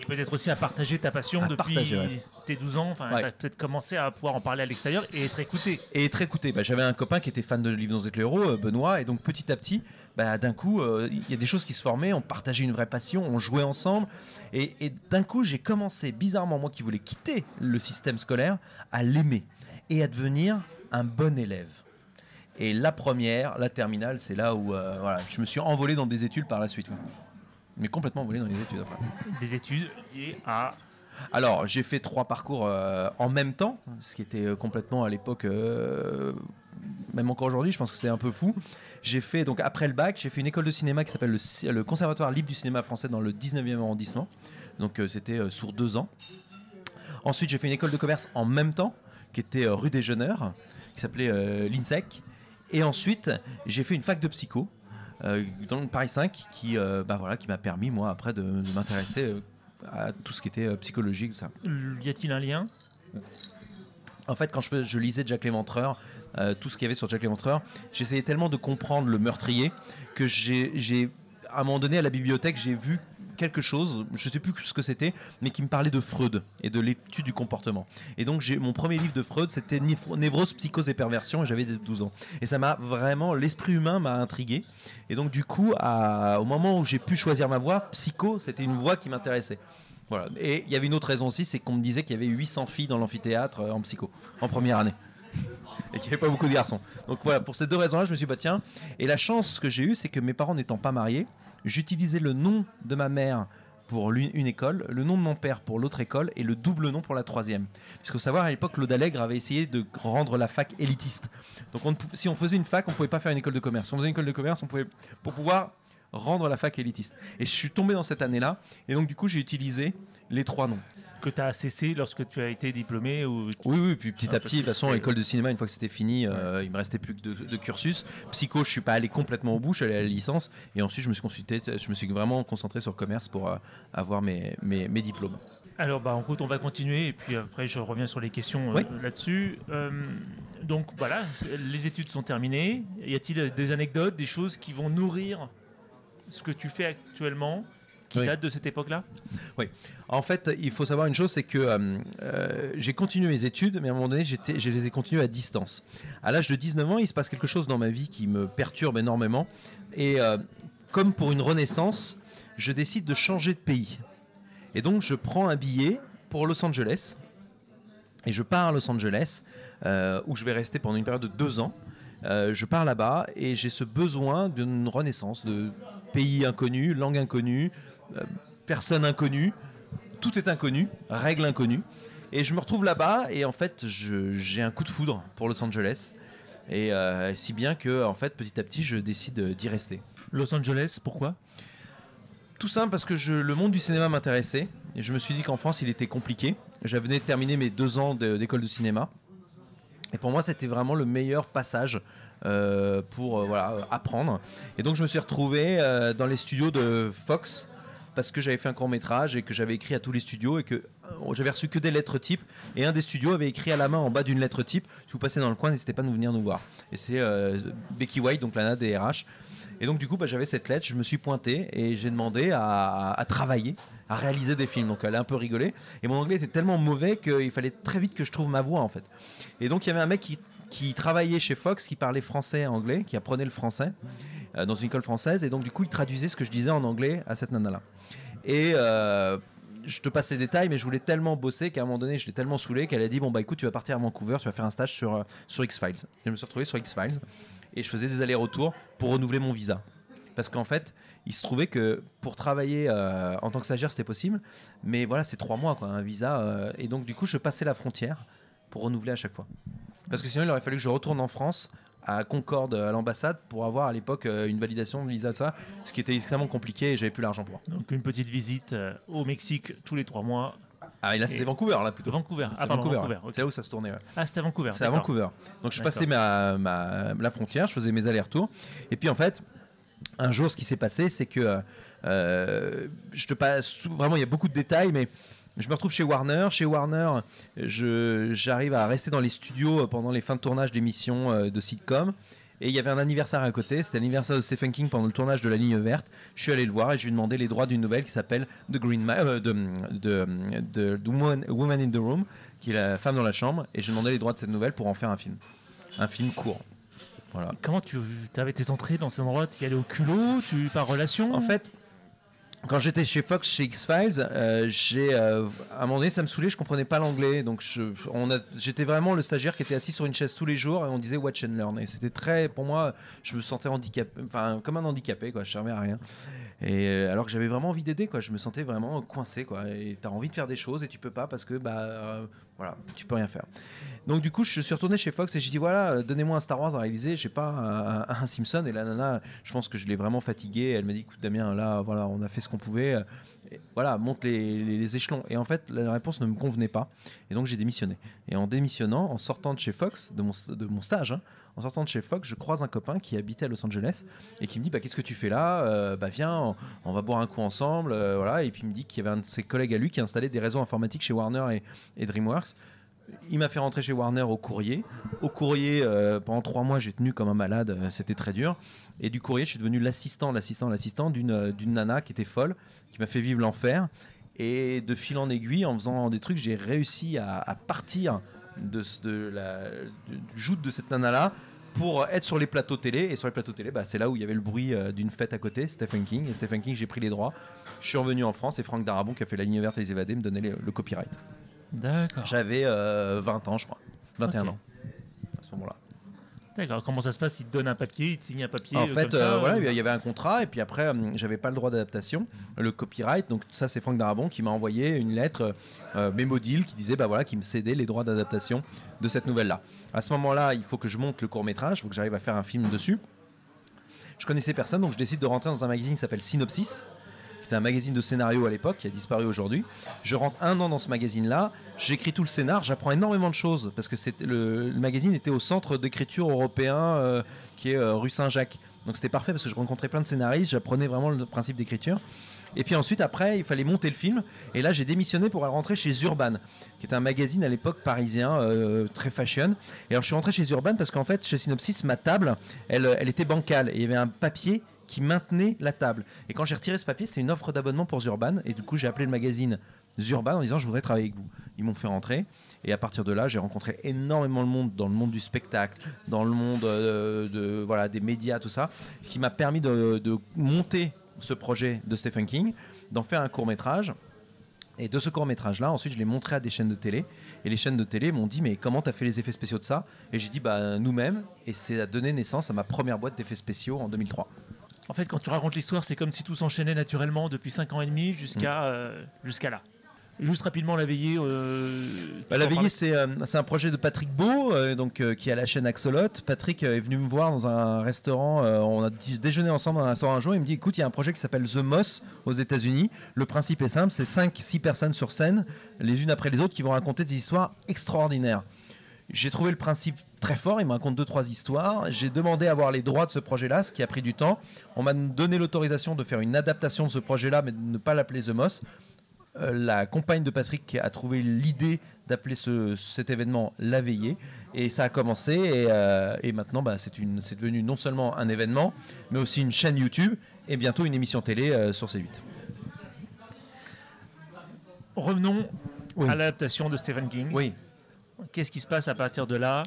[SPEAKER 4] Et peut-être aussi à partager ta passion
[SPEAKER 1] À
[SPEAKER 4] depuis
[SPEAKER 1] ouais.
[SPEAKER 4] tes 12 ans. Enfin,
[SPEAKER 1] Ouais.
[SPEAKER 4] tu as peut-être commencé à pouvoir en parler à l'extérieur et être écouté.
[SPEAKER 1] et être écouté. Bah, J'avais un copain qui était fan de Livres et Claireaux, euh, Benoît, et donc petit à petit, bah, d'un coup, euh, il y a des choses qui se formaient, on partageait une vraie passion, on jouait ensemble, et, et d'un coup, j'ai commencé, bizarrement, moi qui voulais quitter le système scolaire, à l'aimer et à devenir un bon élève. Et la première, la terminale, c'est là où euh, voilà, je me suis envolé dans des études par la suite. Mais complètement envolé dans les études après.
[SPEAKER 4] Des études liées à.
[SPEAKER 1] Alors, j'ai fait trois parcours euh, en même temps, ce qui était euh, complètement à l'époque, euh, même encore aujourd'hui, je pense que c'est un peu fou. J'ai fait, donc après le bac, j'ai fait une école de cinéma qui s'appelle le, Conservatoire libre du cinéma français dans le 19e arrondissement. Donc, euh, c'était sur deux ans. Ensuite, j'ai fait une école de commerce en même temps, qui était rue des Jeuneurs, qui s'appelait l'INSEC. Et ensuite, j'ai fait une fac de psycho dans le Paris 5, qui, euh, bah, voilà, qui m'a permis, moi, après, de, de m'intéresser euh, à tout ce qui était euh, psychologique, tout ça.
[SPEAKER 4] Y a-t-il un lien?
[SPEAKER 1] En fait, quand je, lisais Jack Léventreur, euh, tout ce qu'il y avait sur Jack Léventreur, j'essayais tellement de comprendre le meurtrier que j'ai, j'ai- à un moment donné, à la bibliothèque, j'ai vu quelque chose, je sais plus ce que c'était, mais qui me parlait de Freud et de l'étude du comportement. Et donc, j'ai, mon premier livre de Freud, c'était Névrose, Psychose et Perversion, et j'avais 12 ans. Et ça m'a vraiment, l'esprit humain m'a intrigué. Et donc, du coup, au moment où j'ai pu choisir ma voie, psycho, c'était une voie qui m'intéressait. Voilà. Et il y avait une autre raison aussi, c'est qu'on me disait qu'il y avait 800 filles dans l'amphithéâtre euh, en psycho, en première année. Et qu'il n'y avait pas beaucoup de garçons. Donc voilà, pour ces deux raisons-là, je me suis dit, bah tiens. Et la chance que j'ai eue, c'est que mes parents n'étant pas mariés, j'utilisais le nom de ma mère pour une école, le nom de mon père pour l'autre école et le double nom pour la troisième. Parce savoir, à l'époque, Claude Allègre avait essayé de rendre la fac élitiste. Donc si on faisait une fac, on ne pouvait pas faire une école de commerce. Si on faisait une école de commerce, on pouvait, pour pouvoir rendre la fac élitiste. Et je suis tombé dans cette année-là, et donc du coup j'ai utilisé les trois noms.
[SPEAKER 4] Que tu as cessé lorsque tu as été diplômé ou
[SPEAKER 1] Oui, oui, puis petit
[SPEAKER 4] Un
[SPEAKER 1] à petit, de toute façon, école de cinéma, une fois que c'était fini, euh, il me restait plus que de, cursus. Psycho, je suis pas allé complètement au bout, je suis allé à la licence, et ensuite je me suis consulté, je me suis vraiment concentré sur le commerce pour euh, avoir mes, mes, mes diplômes.
[SPEAKER 4] Alors, bah, en route, on va continuer et puis après, je reviens sur les questions euh,
[SPEAKER 1] Oui.
[SPEAKER 4] là-dessus. Euh, donc, voilà, les études sont terminées. Y a-t-il des anecdotes, des choses qui vont nourrir ce que tu fais actuellement? Qui
[SPEAKER 1] Oui.
[SPEAKER 4] date de cette époque-là
[SPEAKER 1] En fait, il faut savoir une chose, c'est que euh, euh, j'ai continué mes études, mais à un moment donné, je les ai continuées à distance. À l'âge de 19 ans, il se passe quelque chose dans ma vie qui me perturbe énormément. Et euh, comme pour une renaissance, je décide de changer de pays. Et donc, je prends un billet pour Los Angeles. Et je pars à Los Angeles, euh, où je vais rester pendant une période de deux ans. Euh, je pars là-bas et j'ai ce besoin d'une renaissance, de pays inconnu, langue inconnue, personne inconnue tout est inconnu, règle inconnue. Et je me retrouve là-bas et en fait, j'ai un coup de foudre pour Los Angeles. Et euh, si bien que, en fait, petit à petit, je décide d'y rester.
[SPEAKER 4] Los Angeles, pourquoi?
[SPEAKER 1] Tout simple parce que je- le monde du cinéma m'intéressait. Et je me suis dit qu'en France, il était compliqué. J'avais de terminer mes deux ans de- d'école de cinéma. Et pour moi, c'était vraiment le meilleur passage euh, pour euh, voilà, euh, apprendre. Et donc, je me suis retrouvé euh, dans les studios de Fox parce que j'avais fait un court métrage et que j'avais écrit à tous les studios et que euh, j'avais reçu que des lettres types. Et un des studios avait écrit à la main en bas d'une lettre type Si vous passez dans le coin, n'hésitez pas à nous venir nous voir. Et c'est euh, Becky White, donc l'ANA des RH. Et donc, du coup, bah, j'avais cette lettre, je me suis pointé et j'ai demandé à, à travailler, à réaliser des films. Donc, elle a un peu rigolé. Et mon anglais était tellement mauvais qu'il fallait très vite que je trouve ma voix, en fait. Et donc, il y avait un mec qui, qui travaillait chez Fox, qui parlait français et anglais, qui apprenait le français euh, dans une école française. Et donc, du coup, il traduisait ce que je disais en anglais à cette nana-là. Et. euh, je te passe les détails, mais je voulais tellement bosser qu'à un moment donné, je l'ai tellement saoulé qu'elle a dit Bon, bah écoute, tu vas partir à Vancouver, tu vas faire un stage sur, euh, sur X-Files. Je me suis retrouvé sur X-Files et je faisais des allers-retours pour renouveler mon visa. Parce qu'en fait, il se trouvait que pour travailler en tant que stagiaire, c'était possible, mais voilà, c'est trois mois, quoi, un visa. et donc, du coup, je passais la frontière pour renouveler à chaque fois. Parce que sinon, il aurait fallu que je retourne en France, à Concorde, à l'ambassade, pour avoir à l'époque euh, une validation de visa, de ça, ce qui était extrêmement compliqué et j'avais plus l'argent pour.
[SPEAKER 4] Donc une petite visite euh, au Mexique tous les trois mois.
[SPEAKER 1] Ah, et là, c'était Vancouver, là, plutôt.
[SPEAKER 4] Vancouver.
[SPEAKER 1] C'est
[SPEAKER 4] Ah, pardon,
[SPEAKER 1] Vancouver. C'est là où ça se tournait. ouais.
[SPEAKER 4] Ah, c'était à Vancouver.
[SPEAKER 1] C'est à. Vancouver. Donc je passais ma, ma- la frontière, je faisais mes allers-retours. Et puis en fait, un jour, ce qui s'est passé, c'est que euh, je te passe vraiment, il y a beaucoup de détails, mais je me retrouve chez Warner. Chez Warner, je- j'arrive à rester dans les studios pendant les fins de tournage d'émissions euh, de sitcom. Et il y avait un anniversaire à côté, c'était l'anniversaire de Stephen King pendant le tournage de La Ligne Verte. Je suis allé le voir et je lui ai demandé les droits d'une nouvelle qui s'appelle The Green Ma- euh, de, de, de- de Woman, in the Room, qui est la femme dans la chambre. Et j'ai demandé les droits de cette nouvelle pour en faire un film. Un film court. Voilà.
[SPEAKER 4] Comment tu avais tes entrées dans ces endroits Tu y allais au culot? Tu par relation?
[SPEAKER 1] En fait, quand j'étais chez Fox, chez X-Files, euh, j'ai, euh, à un moment donné, ça me saoulait, je comprenais pas l'anglais. Donc, on a- j'étais vraiment le stagiaire qui était assis sur une chaise tous les jours et on disait watch and learn. Et c'était très, pour moi, je me sentais handicapé, enfin, comme un handicapé, quoi. Je servais à rien. Et euh, alors que j'avais vraiment envie d'aider, quoi. Je me sentais vraiment coincé, quoi. Et t'as envie de faire des choses et tu peux pas parce que, bah, euh, voilà, tu peux rien faire. Donc du coup, je suis retourné chez Fox et j'ai dit voilà, euh, donnez-moi un Star Wars à réaliser, je pas, un, un- Simpson. Et la nana, je pense que je l'ai vraiment fatiguée. Elle m'a dit écoute Damien, là, voilà, on a fait ce qu'on pouvait. voilà, monte les, échelons. Et en fait, la réponse ne me convenait pas. Et donc j'ai démissionné. Et en démissionnant, en sortant de chez Fox, de mon, de mon stage, hein, en sortant de chez Fox, je croise un copain qui habitait à Los Angeles et qui me dit bah, Qu'est-ce que tu fais là? Euh, Bah viens, on, va boire un coup ensemble. euh. Et puis il me dit qu'il y avait un de ses collègues à lui qui installait des réseaux informatiques chez Warner et, DreamWorks. Il m'a fait rentrer chez Warner au courrier. Au courrier, euh, pendant trois mois, j'ai tenu comme un malade. C'était très dur. Et du courrier, je suis devenu l'assistant, l'assistant, l'assistant d'une nana qui était folle, qui m'a fait vivre l'enfer. Et de fil en aiguille, en faisant des trucs, j'ai réussi à, partir de, de la, joute de cette nana-là pour être sur les plateaux télé. Et sur les plateaux télé, bah, c'est là où il y avait le bruit euh, d'une fête à côté, Stephen King. Et Stephen King, j'ai pris les droits. Je suis revenu en France et Franck Darabon, qui a fait La ligne verte et les évadés, me donnait le, le copyright.
[SPEAKER 4] D'accord.
[SPEAKER 1] J'avais euh, 20 ans, je crois. 21
[SPEAKER 4] Ok.
[SPEAKER 1] ans à ce moment-là.
[SPEAKER 4] D'accord. Comment ça se passe? Il te donne un papier, il te signe un papier.
[SPEAKER 1] En
[SPEAKER 4] euh,
[SPEAKER 1] fait,
[SPEAKER 4] comme ça,
[SPEAKER 1] euh, voilà,
[SPEAKER 4] euh,
[SPEAKER 1] il y avait un contrat et puis après, euh, j'avais pas le droit d'adaptation, le copyright. Donc ça, c'est Franck Darabon qui m'a envoyé une lettre euh, mémo deal qui disait, bah voilà, qui me cédait les droits d'adaptation de cette nouvelle-là. À ce moment-là, il faut que je monte le court métrage, il faut que j'arrive à faire un film dessus. Je connaissais personne, donc je décide de rentrer dans un magazine qui s'appelle Synopsis, était un magazine de scénario à l'époque, qui a disparu aujourd'hui. Je rentre un an dans ce magazine-là, j'écris tout le scénar, j'apprends énormément de choses, parce que le magazine était au centre d'écriture européen, euh, qui est euh, rue Saint-Jacques. Donc c'était parfait parce que je rencontrais plein de scénaristes, j'apprenais vraiment le principe d'écriture. Et puis ensuite, après, il fallait monter le film. Et là, j'ai démissionné pour aller rentrer chez Urban, qui était un magazine à l'époque parisien, euh, très fashion. Et alors, je suis rentré chez Urban parce qu'en fait, chez Synopsis, ma table, elle, elle était bancale. Et il y avait un papier qui maintenait la table. Et quand j'ai retiré ce papier, c'était une offre d'abonnement pour Zurban. Et du coup, j'ai appelé le magazine Zurban en disant je voudrais travailler avec vous. Ils m'ont fait rentrer. Et à partir de là, j'ai rencontré énormément le monde dans le monde du spectacle, dans le monde euh, de, voilà, des médias, tout ça. Ce qui m'a permis de, monter ce projet de Stephen King, d'en faire un court métrage. Et de ce court métrage-là, ensuite, je l'ai montré à des chaînes de télé. Et les chaînes de télé m'ont dit, mais comment tu as fait les effets spéciaux de ça? Et j'ai dit, bah, nous-mêmes. Et c'est a donné naissance à ma première boîte d'effets spéciaux en 2003.
[SPEAKER 4] En fait, quand tu racontes l'histoire, c'est comme si tout s'enchaînait naturellement depuis 5 ans et demi jusqu'à
[SPEAKER 1] Mm.
[SPEAKER 4] euh, jusqu'à là. Juste rapidement, la veillée. euh,
[SPEAKER 1] Bah, la veillée, c'est euh, c'est un projet de Patrick Beau, euh, donc, qui est à la chaîne Axolot. Patrick est venu me voir dans un restaurant. on a déjeuné ensemble dans un restaurant un jour. Il me dit écoute, il y a un projet qui s'appelle The Moss aux États-Unis. Le principe est simple c'est 5-6 personnes sur scène, les unes après les autres, qui vont raconter des histoires extraordinaires. J'ai trouvé le principe très fort. Il me raconte deux trois histoires. J'ai demandé à avoir les droits de ce projet-là, ce qui a pris du temps. On m'a donné l'autorisation de faire une adaptation de ce projet-là, mais de ne pas l'appeler The Moss. Euh, la compagne de Patrick a trouvé l'idée d'appeler ce- cet événement la veillée et ça a commencé et, euh, et maintenant bah, c'est devenu non seulement un événement mais aussi une chaîne YouTube et bientôt une émission télé euh, sur C8.
[SPEAKER 4] Revenons
[SPEAKER 1] Oui.
[SPEAKER 4] à l'adaptation de Stephen King.
[SPEAKER 1] Oui.
[SPEAKER 4] Qu'est-ce qui se passe à partir de là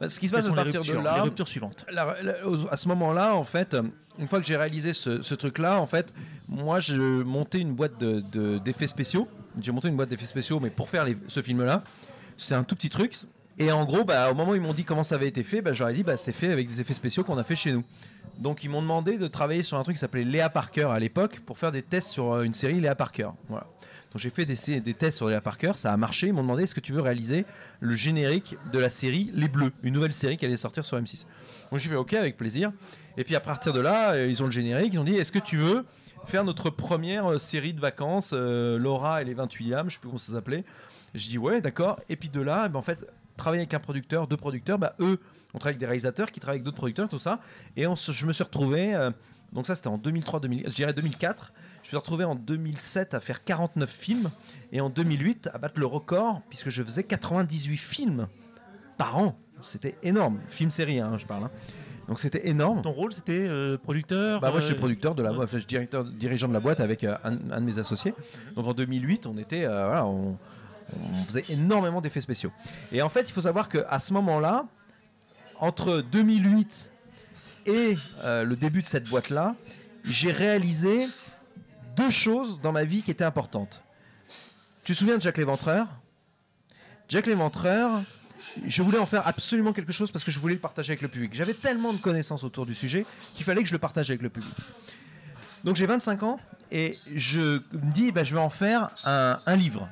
[SPEAKER 1] Bah, ce qui se passe à partir de là,
[SPEAKER 4] les ruptures suivantes?
[SPEAKER 1] la- la- aux- à ce moment-là, en fait, euh, une fois que j'ai réalisé ce, ce truc-là, en fait, moi, je montais une boîte de- de- d'effets spéciaux. J'ai monté une boîte d'effets spéciaux, mais pour faire les- ce film-là, c'était un tout petit truc. Et en gros, bah, au moment où ils m'ont dit comment ça avait été fait, bah, j'aurais dit, bah, c'est fait avec des effets spéciaux qu'on a fait chez nous. Donc, ils m'ont demandé de travailler sur un truc qui s'appelait Léa Parker à l'époque pour faire des tests sur euh, une série Léa Parker. Voilà. J'ai fait des, des tests sur Léa Parker, ça a marché. Ils m'ont demandé est-ce que tu veux réaliser le générique de la série Les Bleus, une nouvelle série qui allait sortir sur M6. Donc j'ai fait OK avec plaisir. Et puis à partir de là, euh, ils ont le générique. Ils ont dit Est-ce que tu veux faire notre première euh, série de vacances, euh, Laura et les 28e, je sais plus comment ça s'appelait. Je dis Ouais, d'accord. Et puis de là, ben, en fait, travailler avec un producteur, deux producteurs, bah, eux, on travaille avec des réalisateurs qui travaillent avec d'autres producteurs, tout ça. Et je me suis retrouvé. donc ça, c'était en 2003, 2000, je dirais 2004. Je me suis retrouvé en 2007 à faire 49 films et en 2008 à battre le record puisque je faisais 98 films par an. C'était énorme. Film-série, hein, je parle. hein. Donc c'était énorme.
[SPEAKER 4] Ton rôle, c'était euh, producteur
[SPEAKER 1] Bah moi, je suis
[SPEAKER 4] euh,
[SPEAKER 1] producteur de la boîte, enfin, je suis directeur, dirigeant de la boîte avec euh, un, un de mes associés. Donc en 2008, on était, euh, voilà, on, on faisait énormément d'effets spéciaux. Et en fait, il faut savoir qu'à ce moment-là, entre 2008 et le début de cette boîte-là, j'ai réalisé deux choses dans ma vie qui étaient importantes. Tu te souviens de Jack l'Éventreur? Jack l'Éventreur, je voulais en faire absolument quelque chose parce que je voulais le partager avec le public. J'avais tellement de connaissances autour du sujet qu'il fallait que je le partage avec le public. Donc j'ai 25 ans et je me dis, bah, je vais en faire un, livre.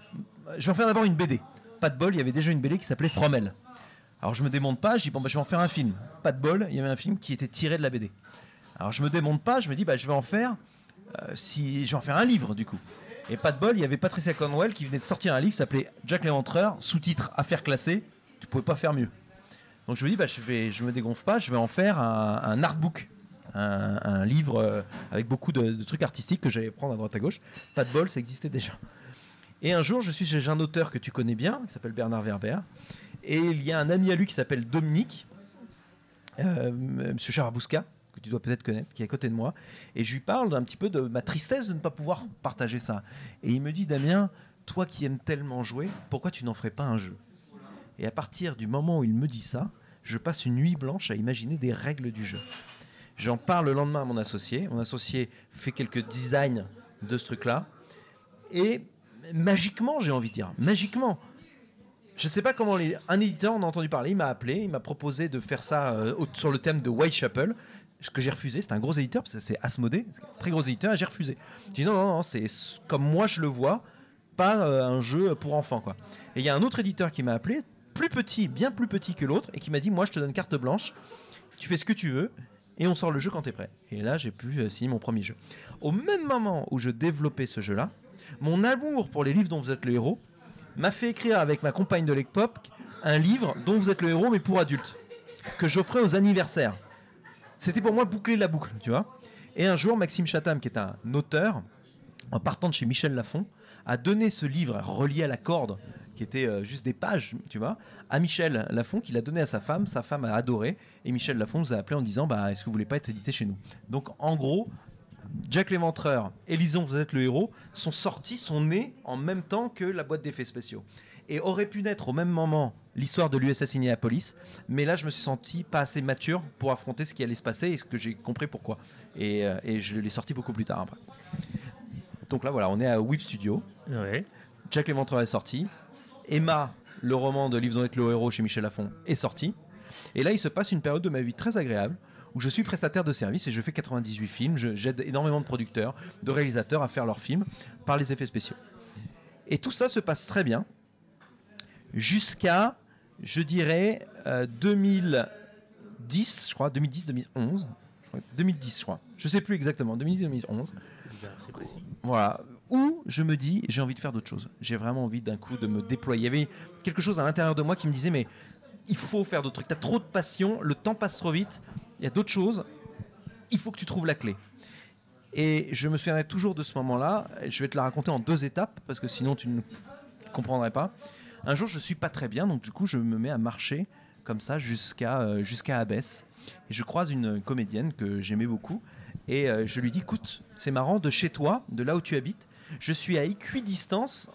[SPEAKER 1] Je vais en faire d'abord une BD. Pas de bol, il y avait déjà une BD qui s'appelait Fromel. Alors je me démonte pas, je dis, bon, bah, je vais en faire un film. Pas de bol, il y avait un film qui était tiré de la BD. Alors je me démonte pas, je me dis, bah, je vais en faire, si, je vais en faire un livre du coup. Et pas de bol, il y avait Patricia Cornwell qui venait de sortir un livre s'appelait Jack l'Éventreur, sous-titre Affaires classées. Tu pouvais pas faire mieux. Donc je me dis, bah, je vais, je me dégonfle pas, je vais en faire un, un artbook, un, livre euh, avec beaucoup de, trucs artistiques que j'allais prendre à droite à gauche. Pas de bol, ça existait déjà. Et un jour, je suis chez un auteur que tu connais bien, qui s'appelle Bernard Werber, et il y a un ami à lui qui s'appelle Dominique, euh, Monsieur Charabousca, que tu dois peut-être connaître, qui est à côté de moi, et je lui parle un petit peu de ma tristesse de ne pas pouvoir partager ça. Et il me dit, Damien, toi qui aimes tellement jouer, pourquoi tu n'en ferais pas un jeu? Et à partir du moment où il me dit ça, je passe une nuit blanche à imaginer des règles du jeu. J'en parle le lendemain à mon associé. Mon associé fait quelques designs de ce truc-là. Et magiquement, j'ai envie de dire, magiquement, je ne sais pas comment les... un éditeur en a entendu parler. Il m'a appelé, il m'a proposé de faire ça euh, sur le thème de Whitechapel, ce que j'ai refusé. C'est un gros éditeur, parce c'est Asmodée, très gros éditeur, j'ai refusé. J'ai dit non, non, non, c'est comme moi je le vois, pas euh, un jeu pour enfants. quoi. Et il y a un autre éditeur qui m'a appelé, plus petit, bien plus petit que l'autre, et qui m'a dit moi je te donne carte blanche, tu fais ce que tu veux, et on sort le jeu quand tu es prêt. Et là, j'ai pu euh, signer mon premier jeu. Au même moment où je développais ce jeu-là, mon amour pour les livres dont vous êtes le héros m'a fait écrire avec ma compagne de l'époque un livre dont vous êtes le héros, mais pour adultes, que j'offrais aux anniversaires. C'était pour moi boucler la boucle, tu vois. Et un jour, Maxime Chatham, qui est un auteur, en partant de chez Michel Lafon, a donné ce livre relié à la corde, qui étaient euh, juste des pages, tu vois, à Michel Lafon, qu'il a donné à sa femme. Sa femme a adoré. Et Michel Lafon nous a appelé en disant bah, Est-ce que vous voulez pas être édité chez nous? Donc, en gros, Jack l'Éventreur et Lison, vous êtes le héros, sont sortis, sont nés en même temps que la boîte d'effets spéciaux. Et aurait pu naître au même moment l'histoire de l'USS Indianapolis, mais là je me suis senti pas assez mature pour affronter ce qui allait se passer et ce que j'ai compris pourquoi. Et, euh, et je l'ai sorti beaucoup plus tard après. Donc là voilà, on est à Whip Studio.
[SPEAKER 4] Ouais.
[SPEAKER 1] Jack l'Éventreur est sorti. Emma, le roman de Livre d'être le héros chez Michel Lafon, est sorti. Et là, il se passe une période de ma vie très agréable où je suis prestataire de service et je fais 98 films. J'aide énormément de producteurs, de réalisateurs à faire leurs films par les effets spéciaux. Et tout ça se passe très bien jusqu'à, je dirais, euh, 2010, je crois, 2010-2011. 2010, je crois. Je sais plus exactement, 2010-2011.
[SPEAKER 4] C'est précis.
[SPEAKER 1] Voilà. Où je me dis, j'ai envie de faire d'autres choses. J'ai vraiment envie d'un coup de me déployer. Il y avait quelque chose à l'intérieur de moi qui me disait, mais il faut faire d'autres trucs. Tu as trop de passion, le temps passe trop vite, il y a d'autres choses. Il faut que tu trouves la clé. Et je me souviendrai toujours de ce moment-là. Je vais te la raconter en deux étapes, parce que sinon tu ne comprendrais pas. Un jour, je suis pas très bien, donc du coup, je me mets à marcher comme ça jusqu'à euh, jusqu'à Abbesse. Et je croise une comédienne que j'aimais beaucoup. Et euh, je lui dis, écoute, c'est marrant, de chez toi, de là où tu habites, je suis à équidistance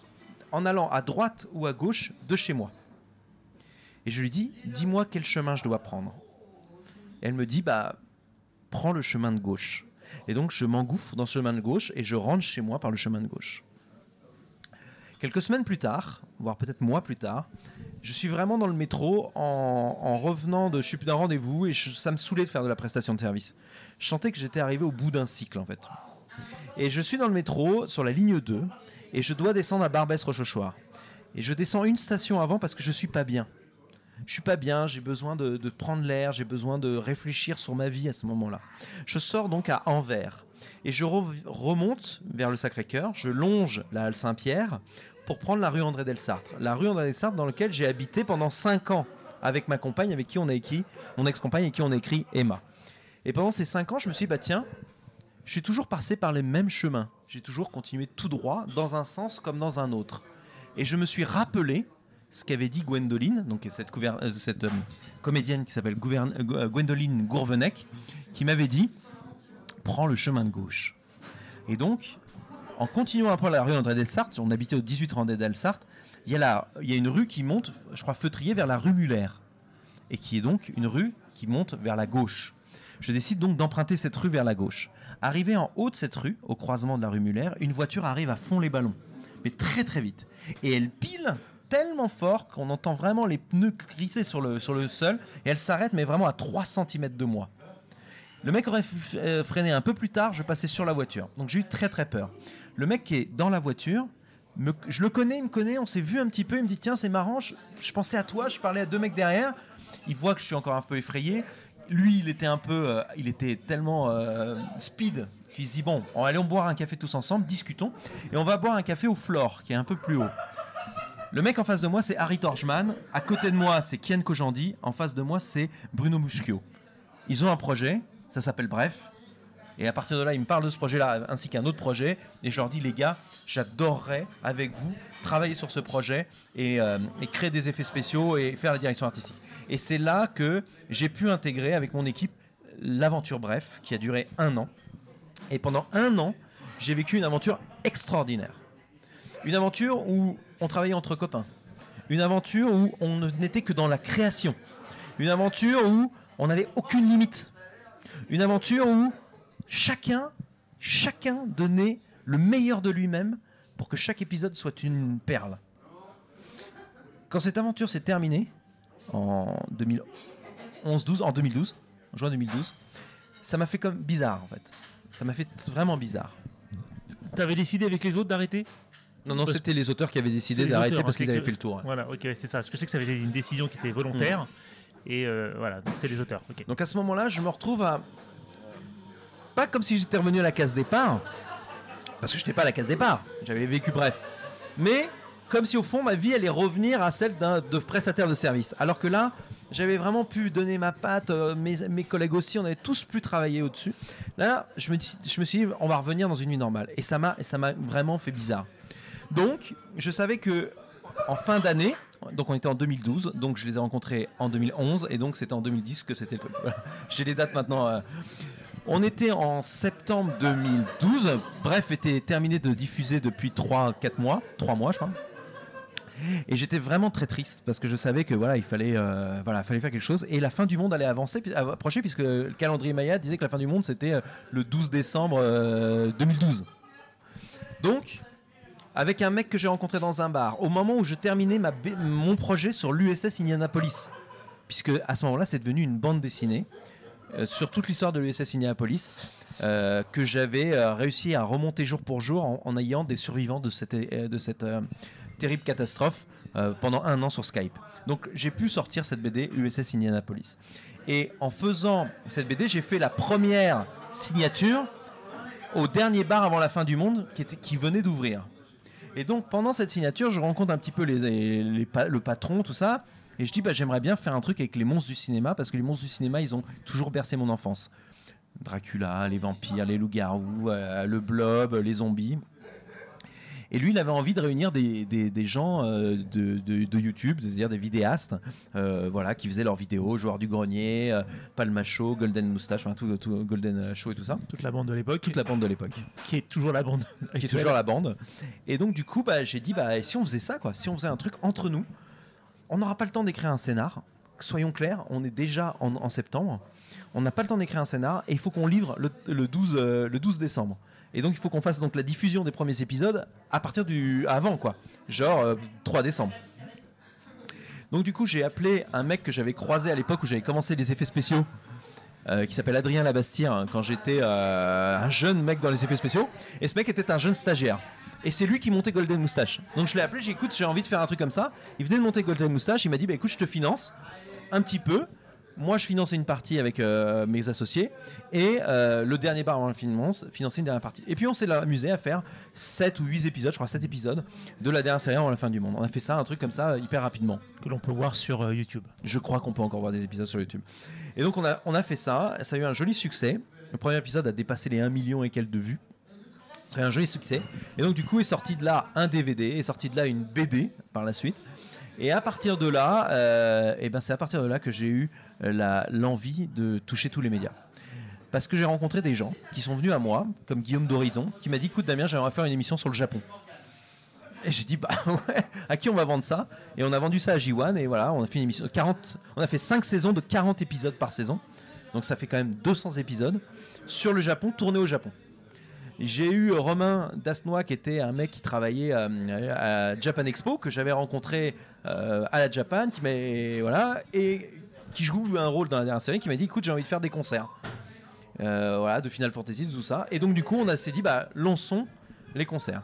[SPEAKER 1] en allant à droite ou à gauche de chez moi. Et je lui dis, dis-moi quel chemin je dois prendre. Elle me dit, bah, prends le chemin de gauche. Et donc, je m'engouffre dans ce chemin de gauche et je rentre chez moi par le chemin de gauche. Quelques semaines plus tard, voire peut-être mois plus tard, je suis vraiment dans le métro en, en revenant de, je suis d'un rendez-vous et ça me saoulait de faire de la prestation de service. Je sentais que j'étais arrivé au bout d'un cycle en fait. Et je suis dans le métro sur la ligne 2 et je dois descendre à Barbès-Rochechouart. Et je descends une station avant parce que je suis pas bien. Je suis pas bien, j'ai besoin de, de prendre l'air, j'ai besoin de réfléchir sur ma vie à ce moment-là. Je sors donc à Anvers et je re- remonte vers le Sacré-Cœur, je longe la halle Saint-Pierre pour prendre la rue André Delsartre. La rue André Delsartre dans laquelle j'ai habité pendant 5 ans avec ma compagne, avec qui on a écrit, mon ex-compagne et qui on a écrit Emma. Et pendant ces 5 ans, je me suis dit, bah tiens, je suis toujours passé par les mêmes chemins. J'ai toujours continué tout droit, dans un sens comme dans un autre. Et je me suis rappelé ce qu'avait dit Gwendoline, donc cette, euh, cette euh, comédienne qui s'appelle euh, Gwendoline Gourvenec, qui m'avait dit prends le chemin de gauche. Et donc, en continuant après la rue André Delsartre, on habitait au 18 André Delsartre, il y, a la- il y a une rue qui monte, je crois, feutrier vers la rue Muller, et qui est donc une rue qui monte vers la gauche. Je décide donc d'emprunter cette rue vers la gauche. Arrivé en haut de cette rue, au croisement de la rue Muller, une voiture arrive à fond les ballons, mais très très vite. Et elle pile tellement fort qu'on entend vraiment les pneus glisser sur le, sur le sol, et elle s'arrête, mais vraiment à 3 cm de moi. Le mec aurait euh, freiné un peu plus tard, je passais sur la voiture. Donc j'ai eu très très peur. Le mec qui est dans la voiture, je le connais, il me connaît, on s'est vu un petit peu, il me dit tiens c'est marrant, je, je pensais à toi, je parlais à deux mecs derrière, il voit que je suis encore un peu effrayé. Lui il était un peu, euh, il était tellement euh, speed qu'il se dit bon, on allons boire un café tous ensemble, discutons, et on va boire un café au Flore qui est un peu plus haut. Le mec en face de moi c'est Harry Torchman, à côté de moi c'est Kian Kojandi, en face de moi c'est Bruno Muschio. Ils ont un projet, ça s'appelle Bref. Et à partir de là, ils me parlent de ce projet-là ainsi qu'un autre projet. Et je leur dis, les gars, j'adorerais avec vous travailler sur ce projet et, euh, et créer des effets spéciaux et faire la direction artistique. Et c'est là que j'ai pu intégrer avec mon équipe l'aventure Bref, qui a duré un an. Et pendant un an, j'ai vécu une aventure extraordinaire. Une aventure où on travaillait entre copains. Une aventure où on n'était que dans la création. Une aventure où on n'avait aucune limite. Une aventure où chacun, chacun donnait le meilleur de lui-même pour que chaque épisode soit une perle. Quand cette aventure s'est terminée, en 2011-12, en 2012, en juin 2012, ça m'a fait comme bizarre en fait. Ça m'a fait vraiment bizarre.
[SPEAKER 4] T'avais décidé avec les autres d'arrêter?
[SPEAKER 1] Non, non, c'était les auteurs qui avaient décidé d'arrêter parce qu'ils avaient fait le tour. ouais.
[SPEAKER 4] Voilà, ok, c'est ça. Parce que je sais que ça avait été une décision qui était volontaire. Et euh, voilà, donc c'est les auteurs.
[SPEAKER 1] Donc à ce moment-là, je me retrouve à. Pas comme si j'étais revenu à la case départ, parce que je n'étais pas à la case départ, j'avais vécu bref. Mais comme si au fond ma vie allait revenir à celle d'un de prestataire de service. Alors que là, j'avais vraiment pu donner ma patte, euh, mes, collègues aussi, on avait tous pu travailler au-dessus. Là, je me, suis dit, on va revenir dans une vie normale. Et ça m'a vraiment fait bizarre. Donc, je savais que en fin d'année, donc on était en 2012, donc je les ai rencontrés en 2011, et donc c'était en 2010 que c'était. J'ai les dates maintenant. euh. On était en septembre 2012, bref, était terminé de diffuser depuis 3-4 mois, 3 mois je crois. Et j'étais vraiment très triste parce que je savais que voilà, il fallait, euh, fallait faire quelque chose et la fin du monde allait avancer, puis- approcher puisque le calendrier Maya disait que la fin du monde c'était euh, le 12 décembre euh, 2012. Donc, avec un mec que j'ai rencontré dans un bar, au moment où je terminais mon projet sur l'USS Indianapolis, puisque à ce moment-là c'est devenu une bande dessinée euh, sur toute l'histoire de l'USS Indianapolis. euh, que j'avais euh, réussi à remonter jour pour jour en, ayant des survivants de cette, euh, euh, terrible catastrophe euh, pendant un an sur Skype. Donc j'ai pu sortir cette BD USS Indianapolis. Et en faisant cette BD, j'ai fait la première signature au dernier bar avant la fin du monde qui, venait d'ouvrir. Et donc pendant cette signature, je rencontre un petit peu le patron, tout ça. Et je dis, bah, j'aimerais bien faire un truc avec les monstres du cinéma, parce que les monstres du cinéma, ils ont toujours bercé mon enfance. Dracula, les vampires, les loups-garous, euh, le blob, les zombies. Et lui, il avait envie de réunir des, des- des gens euh, de, de- de YouTube, c'est-à-dire des vidéastes, euh, voilà, qui faisaient leurs vidéos, Joueurs du Grenier, euh, Palma Show, Golden Moustache, enfin tout, tout- Golden Show et tout ça.
[SPEAKER 4] Toute la bande de l'époque,
[SPEAKER 1] Toute la bande de l'époque
[SPEAKER 4] qui est toujours la bande.
[SPEAKER 1] qui est toujours la bande. Et donc du coup, bah, j'ai dit, bah, si on faisait ça, quoi, si on faisait un truc entre nous, on n'aura pas le temps d'écrire un scénar. Soyons clairs, on est déjà en, septembre. On n'a pas le temps d'écrire un scénar et il faut qu'on livre le, le 12, euh, le 12 décembre. Et donc il faut qu'on fasse donc la diffusion des premiers épisodes à partir du avant quoi, genre euh, 3 décembre. Donc du coup j'ai appelé un mec que j'avais croisé à l'époque où j'avais commencé les effets spéciaux, euh, qui s'appelle Adrien Labastire, hein, quand j'étais euh, un jeune mec dans les effets spéciaux. Et ce mec était un jeune stagiaire. Et c'est lui qui montait Golden Moustache. Donc je l'ai appelé, j'ai écoute, j'ai envie de faire un truc comme ça. Il venait de monter Golden Moustache, il m'a dit, bah écoute, je te finance un petit peu. Moi, je finançais une partie avec euh, mes associés. Et euh, le dernier bar avant le film, finançait une dernière partie. Et puis on s'est amusé à faire 7 ou 8 épisodes, je crois 7 épisodes, de la dernière série avant la fin du monde. On a fait ça, un truc comme ça, hyper rapidement.
[SPEAKER 4] que l'on peut voir sur euh, YouTube.
[SPEAKER 1] Je crois qu'on peut encore voir des épisodes sur YouTube. Et donc on a, on a fait ça, ça a eu un joli succès. Le premier épisode a dépassé les 1 million et quelques de vues. Eu un joli succès. Et donc du coup est sorti de là un DVD, est sorti de là une BD par la suite. Et à partir de là, euh, eh ben c'est à partir de là que j'ai eu euh, l'envie de toucher tous les médias. Parce que j'ai rencontré des gens qui sont venus à moi, comme Guillaume d'Horizon, qui m'a dit écoute Damien, j'aimerais faire une émission sur le Japon. Et j'ai dit bah ouais, à qui on va vendre ça? Et on a vendu ça à J1 et voilà, on a fait une émission de 40 on a fait 5 saisons de 40 épisodes par saison. Donc ça fait quand même 200 épisodes sur le Japon tourné au Japon. J'ai eu Romain Dasnois qui était un mec qui travaillait euh, à Japan Expo que j'avais rencontré euh, à la Japan qui voilà et qui joue un rôle dans la dernière série qui m'a dit écoute j'ai envie de faire des concerts Euh, voilà de Final Fantasy de tout ça et donc du coup on s'est dit bah lançons les concerts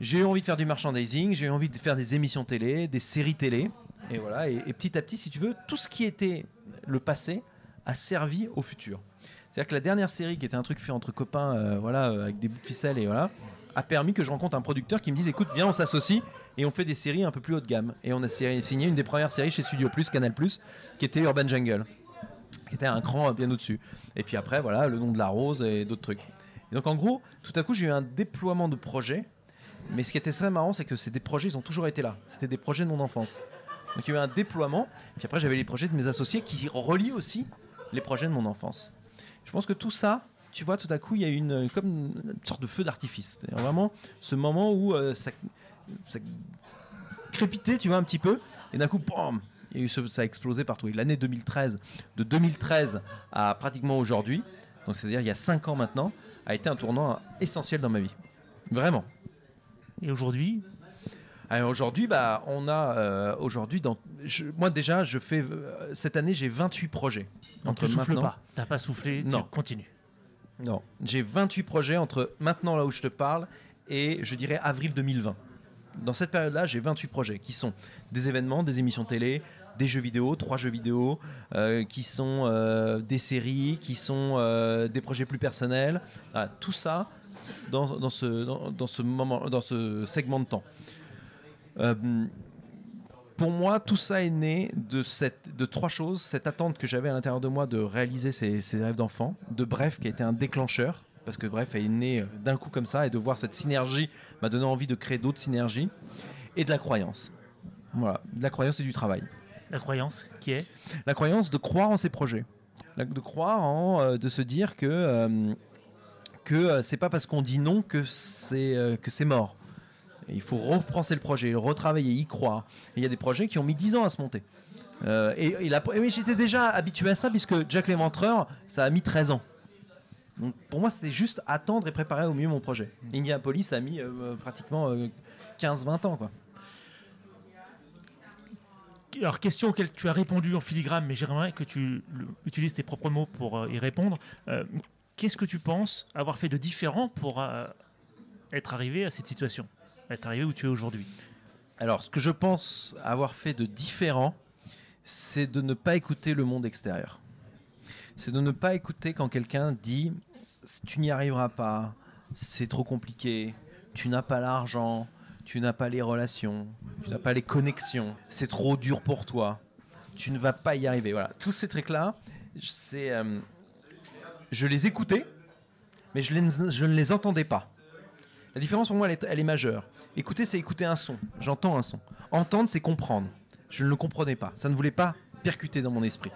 [SPEAKER 1] j'ai eu envie de faire du merchandising, j'ai eu envie de faire des émissions télé, des séries télé. Et voilà, et petit à petit, si tu veux, tout ce qui était le passé a servi au futur. C'est-à-dire que la dernière série, qui était un truc fait entre copains, euh, voilà, euh, avec des bouts de ficelle et voilà, a permis que je rencontre un producteur qui me dise écoute, viens, on s'associe et on fait des séries un peu plus haut de gamme. Et on a signé une des premières séries chez Studio Plus, Canal Plus, qui était Urban Jungle, qui était un cran bien au-dessus. Et puis après, voilà, le nom de la rose et d'autres trucs. Et donc en gros, tout à coup, j'ai eu un déploiement de projets mais ce qui était très marrant, c'est que des projets, ils ont toujours été là. C'était des projets de mon enfance. Donc il y a eu un déploiement. Puis après, j'avais les projets de mes associés qui relient aussi les projets de mon enfance. Je pense que tout ça, tu vois, tout à coup, il y a une, comme une sorte de feu d'artifice. Vraiment ce moment où euh, ça, ça crépitait, tu vois, un petit peu. Et d'un coup, bam ça a explosé partout. L'année 2013, de 2013 à pratiquement aujourd'hui, donc c'est-à-dire il y a 5 ans maintenant, a été un tournant essentiel dans ma vie. Vraiment.
[SPEAKER 4] Et aujourd'hui,
[SPEAKER 1] aujourd'hui, bah, on a euh, aujourd'hui dans je- moi déjà je fais euh, cette année j'ai 28 projets
[SPEAKER 4] donc tu souffles
[SPEAKER 1] maintenant-
[SPEAKER 4] pas. T'as pas soufflé,
[SPEAKER 1] Non.
[SPEAKER 4] tu continues.
[SPEAKER 1] Non, j'ai 28 projets entre maintenant là où je te parle et je dirais avril 2020. Dans cette période-là, j'ai 28 projets qui sont des événements, des émissions télé, des jeux vidéo, trois jeux vidéo, euh, qui sont euh, des séries, qui sont euh, des projets plus personnels. Voilà, tout ça dans, dans ce, dans, dans ce moment, dans ce segment de temps. Euh, pour moi, tout ça est né de, cette, de trois choses. Cette attente que j'avais à l'intérieur de moi de réaliser ces, ces rêves d'enfant, de Bref qui a été un déclencheur, parce que Bref est né euh, d'un coup comme ça, et de voir cette synergie m'a donné envie de créer d'autres synergies. et de la croyance. Voilà, de la croyance et du travail.
[SPEAKER 4] La croyance qui est?
[SPEAKER 1] La croyance de croire en ses projets, de croire en, euh, de se dire que euh, que c'est pas parce qu'on dit non que c'est euh, que c'est mort. Il faut repenser le projet, le retravailler, y croire. Et il y a des projets qui ont mis 10 ans à se monter. Euh, et j'étais déjà habitué à ça puisque Jack l'Éventreur, ça a mis 13 ans. Donc pour moi, c'était juste attendre et préparer au mieux mon projet. Indianapolis a mis euh, pratiquement euh, 15-20 ans.
[SPEAKER 4] Alors, question auquel tu as répondu en filigrane, mais j'aimerais que tu utilises tes propres mots pour euh, y répondre. Euh, Qu'est-ce que tu penses avoir fait de différent pour euh, être arrivé à cette situation? Être arrivé où tu es aujourd'hui
[SPEAKER 1] Alors, ce que je pense avoir fait de différent, c'est de ne pas écouter le monde extérieur. C'est de ne pas écouter quand quelqu'un dit tu n'y arriveras pas, c'est trop compliqué, tu n'as pas l'argent, tu n'as pas les relations, tu n'as pas les connexions, c'est trop dur pour toi, tu ne vas pas y arriver. Voilà, tous ces trucs-là, euh, je les écoutais, mais je, ne les entendais pas. La différence pour moi, elle est majeure. Écouter, c'est écouter un son. J'entends un son. Entendre, c'est comprendre. Je ne le comprenais pas. Ça ne voulait pas percuter dans mon esprit.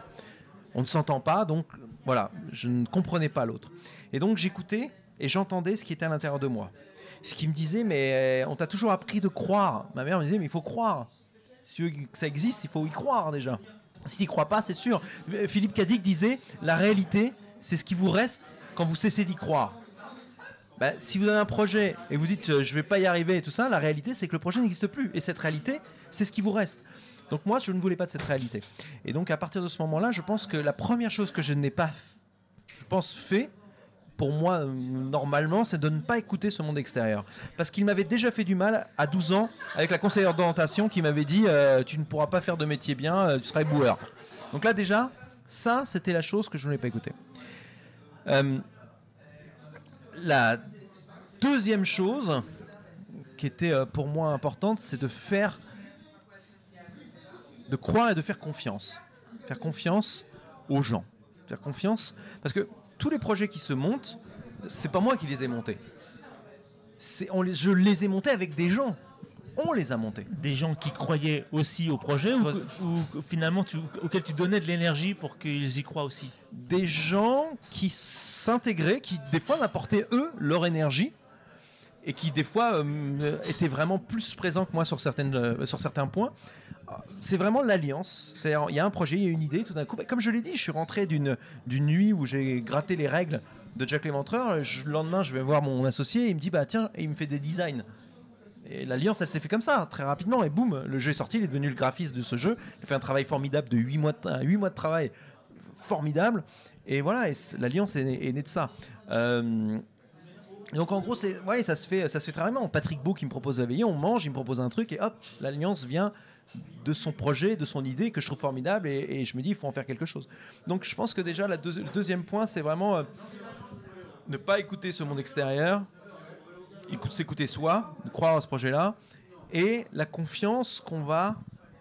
[SPEAKER 1] On ne s'entend pas, donc voilà, je ne comprenais pas l'autre. Et donc j'écoutais et j'entendais ce qui était à l'intérieur de moi. Ce qui me disait, mais euh, on t'a toujours appris de croire. Ma mère me disait, mais il faut croire. Si tu veux que ça existe, il faut y croire déjà. Si tu n'y crois pas, c'est sûr. Euh, Philippe Cadic disait, la réalité, c'est ce qui vous reste quand vous cessez d'y croire. Bah, si vous avez un projet et vous dites euh, je vais pas y arriver et tout ça, la réalité c'est que le projet n'existe plus. Et cette réalité, c'est ce qui vous reste. Donc moi, je ne voulais pas de cette réalité. Et donc à partir de ce moment-là, je pense que la première chose que je n'ai pas, je pense, fait, pour moi, normalement, c'est de ne pas écouter ce monde extérieur. Parce qu'il m'avait déjà fait du mal à 12 ans avec la conseillère d'orientation qui m'avait dit euh, tu ne pourras pas faire de métier bien, euh, tu seras éboueur. Donc là déjà, ça, c'était la chose que je ne voulais pas écouter. Euh, la deuxième chose qui était euh, pour moi importante, c'est de faire, de croire et de faire confiance. Faire confiance aux gens. Faire confiance, parce que tous les projets qui se montent, c'est pas moi qui les ai montés. Je les ai montés avec des gens. On les a montés.
[SPEAKER 4] Des gens qui croyaient aussi au projet ou, finalement tu, auxquels tu donnais de l'énergie pour qu'ils y croient aussi?
[SPEAKER 1] Des gens qui s'intégraient, qui des fois m'apportaient eux leur énergie et qui des fois euh, étaient vraiment plus présents que moi sur, certaines, euh, sur certains points. C'est vraiment l'alliance. Il y a un projet, il y a une idée, tout d'un coup, bah, comme je l'ai dit, je suis rentré d'une nuit où j'ai gratté les règles de Jack l'Éventreur. Je- Le lendemain, je vais voir mon associé, il me dit bah tiens, et il me fait des designs. Et l'alliance, elle s'est fait comme ça, très rapidement, et boum, le jeu est sorti, il est devenu le graphiste de ce jeu. Il a fait un travail formidable de 8 mois de, 8 mois de travail formidable. Et voilà, l'alliance est, née- de ça. Euh, donc en gros, ça se fait, ça se fait très. Patrick Beau qui me propose la veillée, on mange, il me propose un truc et hop, l'alliance vient de son projet, de son idée que je trouve formidable et, je me dis il faut en faire quelque chose. Donc je pense que déjà le deuxième point, c'est vraiment euh, ne pas écouter ce monde extérieur, s'écouter soi, croire à ce projet-là et la confiance qu'on va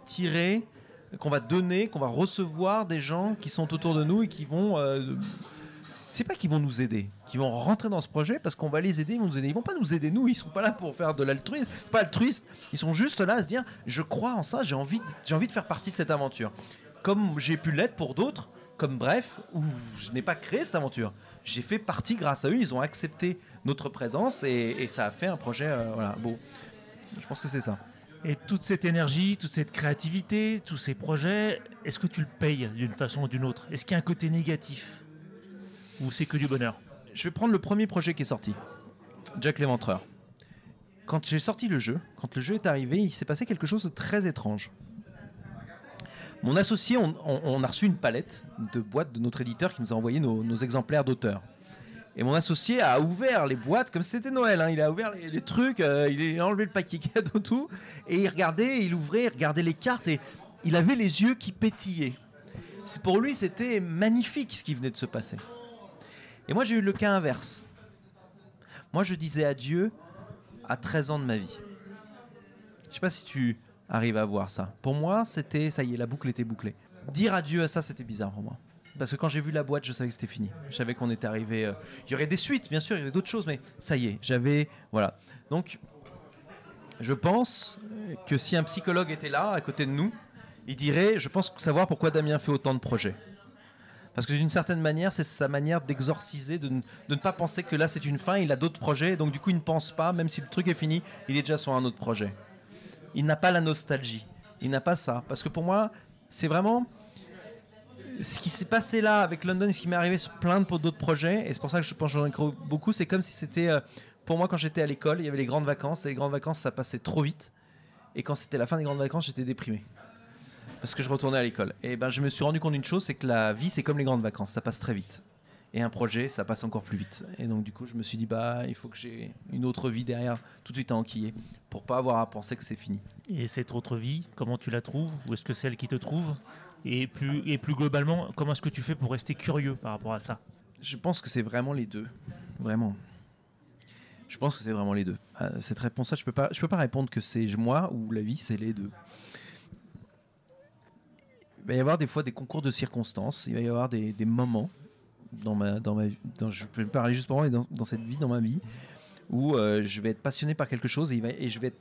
[SPEAKER 1] tirer qu'on va donner, qu'on va recevoir des gens qui sont autour de nous et qui vont. euh, c'est pas qu'ils vont nous aider, qui vont rentrer dans ce projet parce qu'on va les aider, ils vont nous aider. Ils vont pas nous aider nous, ils sont pas là pour faire de l'altruisme, pas altruistes. Ils sont juste là à se dire je crois en ça, j'ai envie, j'ai envie de faire partie de cette aventure. Comme j'ai pu l'être pour d'autres, comme bref, où je n'ai pas créé cette aventure. J'ai fait partie grâce à eux, ils ont accepté notre présence et, et ça a fait un projet euh, voilà, beau. Je pense que c'est ça.
[SPEAKER 4] Et toute cette énergie, toute cette créativité, tous ces projets, est-ce que tu le payes d'une façon ou d'une autre? Est-ce qu'il y a un côté négatif? Ou c'est que du bonheur?
[SPEAKER 1] Je vais prendre le premier projet qui est sorti, Jack l'Éventreur. Quand j'ai sorti le jeu, quand le jeu est arrivé, il s'est passé quelque chose de très étrange. Mon associé, on, a reçu une palette de boîtes de notre éditeur qui nous a envoyé nos, exemplaires d'auteur. Et mon associé a ouvert les boîtes comme si c'était Noël. hein. Il a ouvert les, trucs, euh, il a enlevé le paquet cadeau, tout. Et il regardait, il ouvrait, il regardait les cartes et il avait les yeux qui pétillaient. Pour lui, c'était magnifique ce qui venait de se passer. Et moi, j'ai eu le cas inverse. Moi, je disais adieu à 13 ans de ma vie. Je sais pas si tu arrives à voir ça. Pour moi, c'était, ça y est, la boucle était bouclée. Dire adieu à ça, c'était bizarre pour moi. Parce que quand j'ai vu la boîte, je savais que c'était fini. Je savais qu'on était arrivé. euh, Il y aurait des suites, bien sûr, il y aurait d'autres choses, mais ça y est, j'avais. Voilà. Donc, Je pense que si un psychologue était là, à côté de nous, il dirait, je pense savoir pourquoi Damien fait autant de projets. Parce que d'une certaine manière, c'est sa manière d'exorciser, de ne pas penser que là c'est une fin, il a d'autres projets, donc du coup il ne pense pas, même si le truc est fini, il est déjà sur un autre projet. Il n'a pas la nostalgie, il n'a pas ça. Parce que pour moi, c'est vraiment ce qui s'est passé là avec London et ce qui m'est arrivé sur plein d'autres projets, et c'est pour ça que je pense que j'en ai beaucoup, c'est comme si c'était, euh, pour moi quand j'étais à l'école, il y avait les grandes vacances, et les grandes vacances ça passait trop vite, et quand c'était la fin des grandes vacances, j'étais déprimé. Parce que je retournais à l'école. Et ben je me suis rendu compte d'une chose, c'est que la vie c'est comme les grandes vacances, ça passe très vite. Et un projet, ça passe encore plus vite. Et donc du coup, je me suis dit, bah, il faut que j'ai une autre vie derrière, tout de suite à enquiller, pour pas avoir à penser que c'est fini.
[SPEAKER 4] Et cette autre vie, comment tu la trouves? Ou est-ce que c'est elle qui te trouve? Et plus, et plus globalement, comment est-ce que tu fais pour rester curieux par rapport à ça?
[SPEAKER 1] Je pense que c'est vraiment les deux. Vraiment. Je pense que c'est vraiment les deux. Cette réponse-là, je peux pas, je peux pas répondre que c'est moi ou la vie, c'est les deux. Il va y avoir des fois des concours de circonstances. Il va y avoir des, des moments dans ma, dans ma, je peux parler juste pour moi, mais dans, cette vie, dans ma vie, où euh, je vais être passionné par quelque chose et, je vais être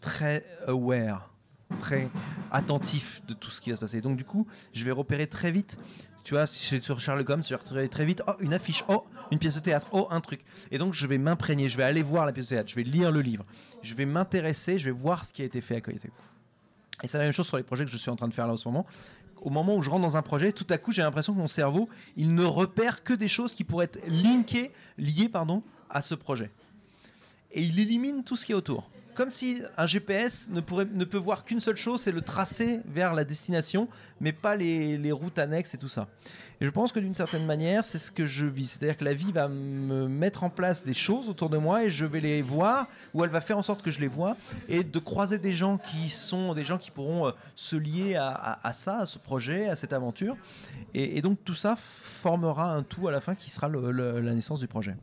[SPEAKER 1] très aware, très attentif de tout ce qui va se passer. Donc du coup, je vais repérer très vite. Tu vois, sur Charles Gomme, je vais repérer très vite. Oh, une affiche. Oh, une pièce de théâtre. Oh, un truc. Et donc je vais m'imprégner. Je vais aller voir la pièce de théâtre. Je vais lire le livre. Je vais m'intéresser. Je vais voir ce qui a été fait à côté. Et c'est la même chose sur les projets que je suis en train de faire là en ce moment. Au moment où je rentre dans un projet, tout à coup, j'ai l'impression que mon cerveau, il ne repère que des choses qui pourraient être linkées, liées pardon, à ce projet. Et il élimine tout ce qui est autour. Comme si un GPS ne, pourrait, ne peut voir qu'une seule chose, c'est le tracé vers la destination, mais pas les, routes annexes et tout ça. Et je pense que d'une certaine manière, c'est ce que je vis. C'est-à-dire que la vie va me mettre en place des choses autour de moi et je vais les voir, ou elle va faire en sorte que je les vois, et de croiser des gens qui sont des gens qui pourront euh, se lier à, ça, à ce projet, à cette aventure. Et, donc tout ça formera un tout à la fin qui sera la naissance du projet.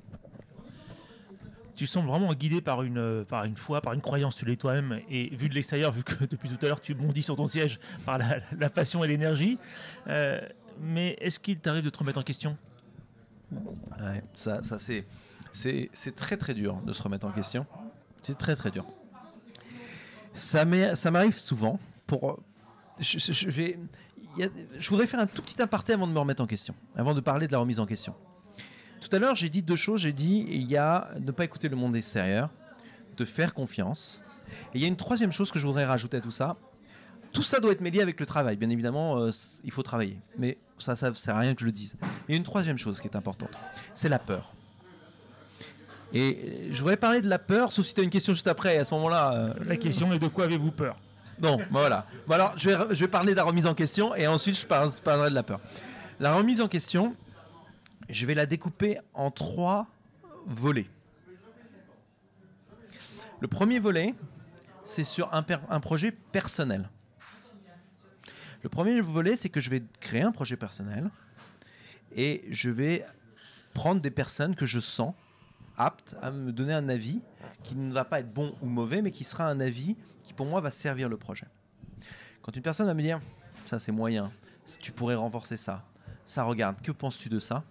[SPEAKER 4] Tu sembles vraiment guidé par une, euh, par une foi, par une croyance, tu l'es toi-même, et vu de l'extérieur, vu que depuis tout à l'heure tu bondis sur ton siège par la, passion et l'énergie, euh, mais est-ce qu'il t'arrive de te remettre en question?
[SPEAKER 1] Ça, ça c'est, c'est, très très dur de se remettre en question. C'est très très dur. Ça, m'arrive souvent. Pour, je, je- je je voudrais faire un tout petit aparté avant de me remettre en question, avant de parler de la remise en question. Tout à l'heure, j'ai dit deux choses. J'ai dit il y a ne pas écouter le monde extérieur, de faire confiance. Et il y a une troisième chose que je voudrais rajouter à tout ça. Tout ça doit être mêlé avec le travail. Bien évidemment, euh, il faut travailler. Mais ça, ça sert à rien que je le dise. Il y a une troisième chose qui est importante c'est la peur. Et euh, je voudrais parler de la peur, sauf si tu as une question juste après. Et à ce moment-là, euh,
[SPEAKER 4] La question est de quoi avez-vous peur?
[SPEAKER 1] Non, bah voilà. Bon, alors, je vais, je vais parler de la remise en question et ensuite je parlerai de la peur. La remise en question, je vais la découper en trois volets. Le premier volet, c'est sur un, projet personnel. Le premier volet, c'est que je vais créer un projet personnel et je vais prendre des personnes que je sens aptes à me donner un avis qui ne va pas être bon ou mauvais, mais qui sera un avis qui pour moi va servir le projet. Quand une personne va me dire ça c'est moyen, tu pourrais renforcer ça, ça regarde, que penses-tu de ça?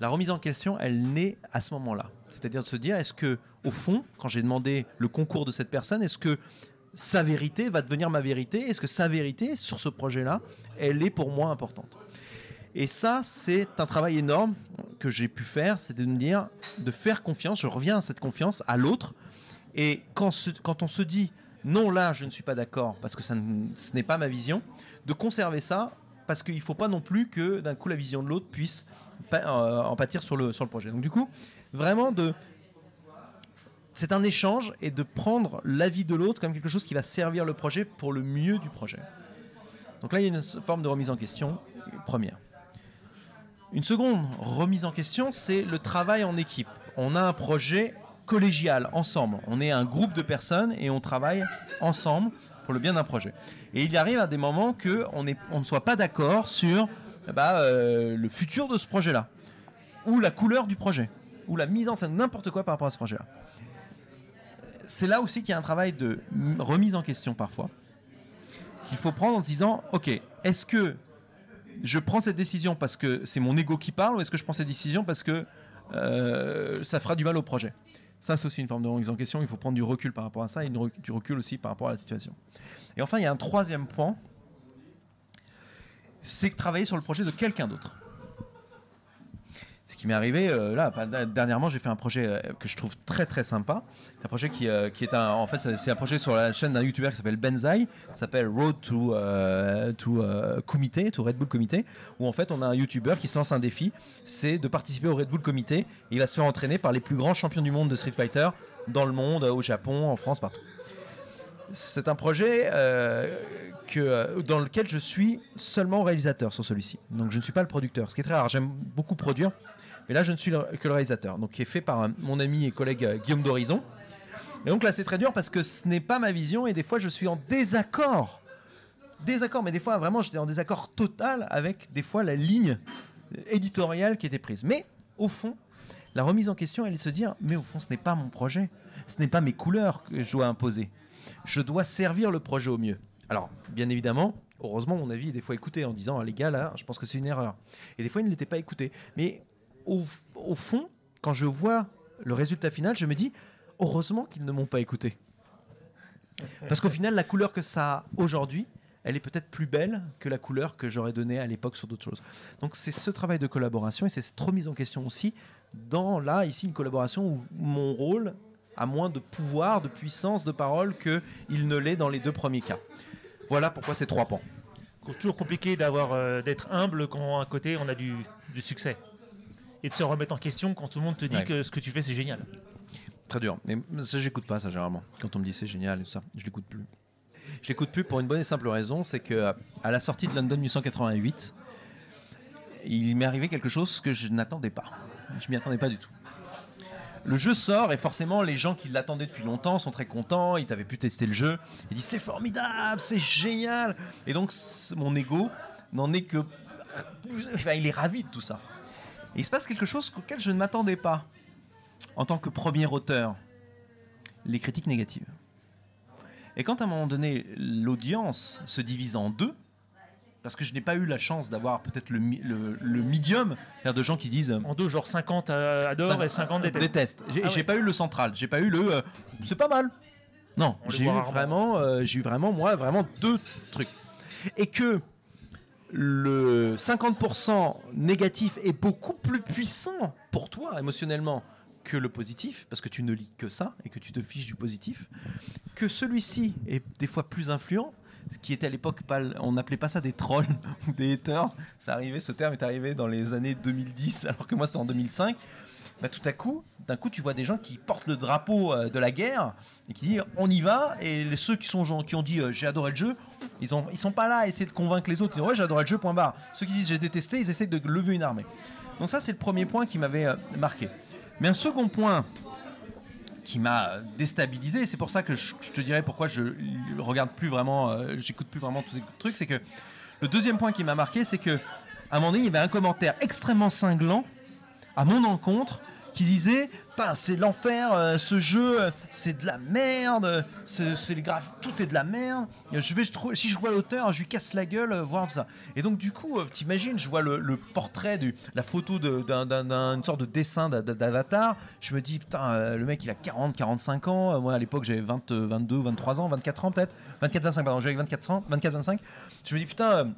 [SPEAKER 1] La remise en question, elle naît à ce moment-là. C'est-à-dire de se dire est-ce que au fond, quand j'ai demandé le concours de cette personne, est-ce que sa vérité va devenir ma vérité? Est-ce que sa vérité sur ce projet-là, elle est pour moi importante? Et ça, c'est un travail énorme que j'ai pu faire, c'est de me dire, de faire confiance, je reviens à cette confiance à l'autre. Et quand, on se dit, non, là, je ne suis pas d'accord, parce que ce n'est pas ma vision, de conserver ça, parce qu'il ne faut pas non plus que d'un coup la vision de l'autre puisse euh, en pâtir sur le, sur le projet. Donc du coup, vraiment de... C'est un échange et de prendre l'avis de l'autre comme quelque chose qui va servir le projet pour le mieux du projet. Donc là, il y a une forme de remise en question, première. Une seconde remise en question, c'est le travail en équipe. On a un projet collégial, ensemble. On est un groupe de personnes et on travaille ensemble pour le bien d'un projet. Et il arrive à des moments qu'on on ne soit pas d'accord sur eh ben, euh, le futur de ce projet-là, ou la couleur du projet, ou la mise en scène, n'importe quoi par rapport à ce projet-là. C'est là aussi qu'il y a un travail de remise en question parfois, qu'il faut prendre en se disant, ok, est-ce que je prends cette décision parce que c'est mon ego qui parle ou est-ce que je prends cette décision parce que euh, ça fera du mal au projet? Ça, c'est aussi une forme de remise en question. Il faut prendre du recul par rapport à ça et du recul aussi par rapport à la situation. Et enfin, il y a un troisième point c'est travailler sur le projet de quelqu'un d'autre. Ce qui m'est arrivé euh, là, bah, dernièrement, j'ai fait un projet euh, que je trouve très très sympa. C'est un projet qui, euh, est un, en fait, c'est- un projet sur la chaîne d'un YouTuber qui s'appelle Benzaï, ça s'appelle Road to, to Comité, to Red Bull Comité, où en fait on a un YouTuber qui se lance un défi, c'est de participer au Red Bull Comité. Il va se faire entraîner par les plus grands champions du monde de Street Fighter dans le monde, au Japon, en France, partout. C'est un projet que, dans lequel je suis seulement réalisateur sur celui-ci. Donc je ne suis pas le producteur, ce qui est très rare. J'aime beaucoup produire, mais là je ne suis que le réalisateur. Donc qui est fait par euh, mon ami et collègue euh, Guillaume d'Horizon. Et donc là c'est très dur parce que ce n'est pas ma vision et des fois je suis en désaccord. Désaccord, mais des fois vraiment j'étais en désaccord total avec des fois la ligne éditoriale qui était prise. Mais au fond, la remise en question, elle est de se dire, mais au fond, ce n'est pas mon projet, ce n'est pas mes couleurs que je dois imposer. Je dois servir le projet au mieux. Alors, bien évidemment, heureusement, mon avis est des fois écouté en disant, ah, les gars, là, je pense que c'est une erreur. Et des fois, il ne l'était pas écouté. Mais au, fond, quand je vois le résultat final, je me dis, heureusement qu'ils ne m'ont pas écouté. Parce qu'au final, la couleur que ça a aujourd'hui, elle est peut-être plus belle que la couleur que j'aurais donnée à l'époque sur d'autres choses. Donc c'est ce travail de collaboration et c'est cette remise en question aussi dans là ici une collaboration où mon rôle a moins de pouvoir, de puissance, de parole que il ne l'est dans les deux premiers cas. Voilà pourquoi ces trois pans.
[SPEAKER 4] Toujours compliqué d'avoir euh, d'être humble quand à côté on a du succès. Et de se remettre en question quand tout le monde te dit
[SPEAKER 1] Ouais.
[SPEAKER 4] que ce que tu fais c'est génial.
[SPEAKER 1] Très dur. Mais ça, j'écoute pas ça généralement. Quand on me dit c'est génial et tout ça, je l'écoute plus. Je l'écoute plus pour une bonne et simple raison, c'est que à la sortie de London 1888, il m'est arrivé quelque chose que je n'attendais pas. Je m'y attendais pas du tout. Le jeu sort et forcément les gens qui l'attendaient depuis longtemps sont très contents, ils avaient pu tester le jeu, ils disent c'est formidable, c'est génial. Et donc mon ego n'en est que... Enfin, il est ravi de tout ça. Et il se passe quelque chose auquel je ne m'attendais pas en tant que premier auteur, les critiques négatives. Et quand à un moment donné, l'audience se divise en deux, parce que je n'ai pas eu la chance d'avoir peut-être le, le, le medium, c'est-à-dire de gens qui disent euh,
[SPEAKER 4] En deux, genre 50 euh, adorent et 50 détestent.
[SPEAKER 1] détestent. J'ai
[SPEAKER 4] Ah ouais.
[SPEAKER 1] pas eu le central, j'ai pas eu le euh, c'est pas mal. Non, j'ai eu vraiment, euh, j'ai eu vraiment moi vraiment deux trucs. Et que le 50% négatif est beaucoup plus puissant pour toi émotionnellement que le positif, parce que tu ne lis que ça et que tu te fiches du positif, que celui-ci est des fois plus influent, ce qui était à l'époque pas, on n'appelait pas ça des trolls ou des haters, ça arrivait, ce terme est arrivé dans les années 2010, alors que moi c'était en 2005. Bah, tout à coup, d'un coup, tu vois des gens qui portent le drapeau euh, de la guerre et qui disent on y va. Et ceux qui sont gens qui ont dit euh, j'ai adoré le jeu, ils ont sont pas là à essayer de convaincre les autres. Ils disent ouais j'ai adoré le jeu. Point barre. Ceux qui disent j'ai détesté, ils essaient de lever une armée. Donc ça c'est le premier point qui m'avait euh, marqué. Mais un second point qui m'a déstabilisé, c'est pour ça que je, te dirais pourquoi je regarde plus vraiment, j'écoute plus vraiment tous ces trucs, c'est que le deuxième point qui m'a marqué, c'est que à un moment donné, il y avait un commentaire extrêmement cinglant à mon encontre qui disait c'est l'enfer, euh, ce jeu, euh, c'est de la merde, c'est graphes, tout est de la merde. Je vais, si je vois l'auteur, je lui casse la gueule, euh, voir tout ça. Et donc, du coup, t'imagines, je vois le, portrait, du, la photo d'une sorte de dessin d'a- d'avatar. Je me dis, putain, le mec, il a 40, 45 ans. Moi, à l'époque, j'avais 20, euh, 22, 23 ans, 24 ans peut-être. 24, 25, pardon, j'avais 24 ans, 24, 25. Je me dis, putain.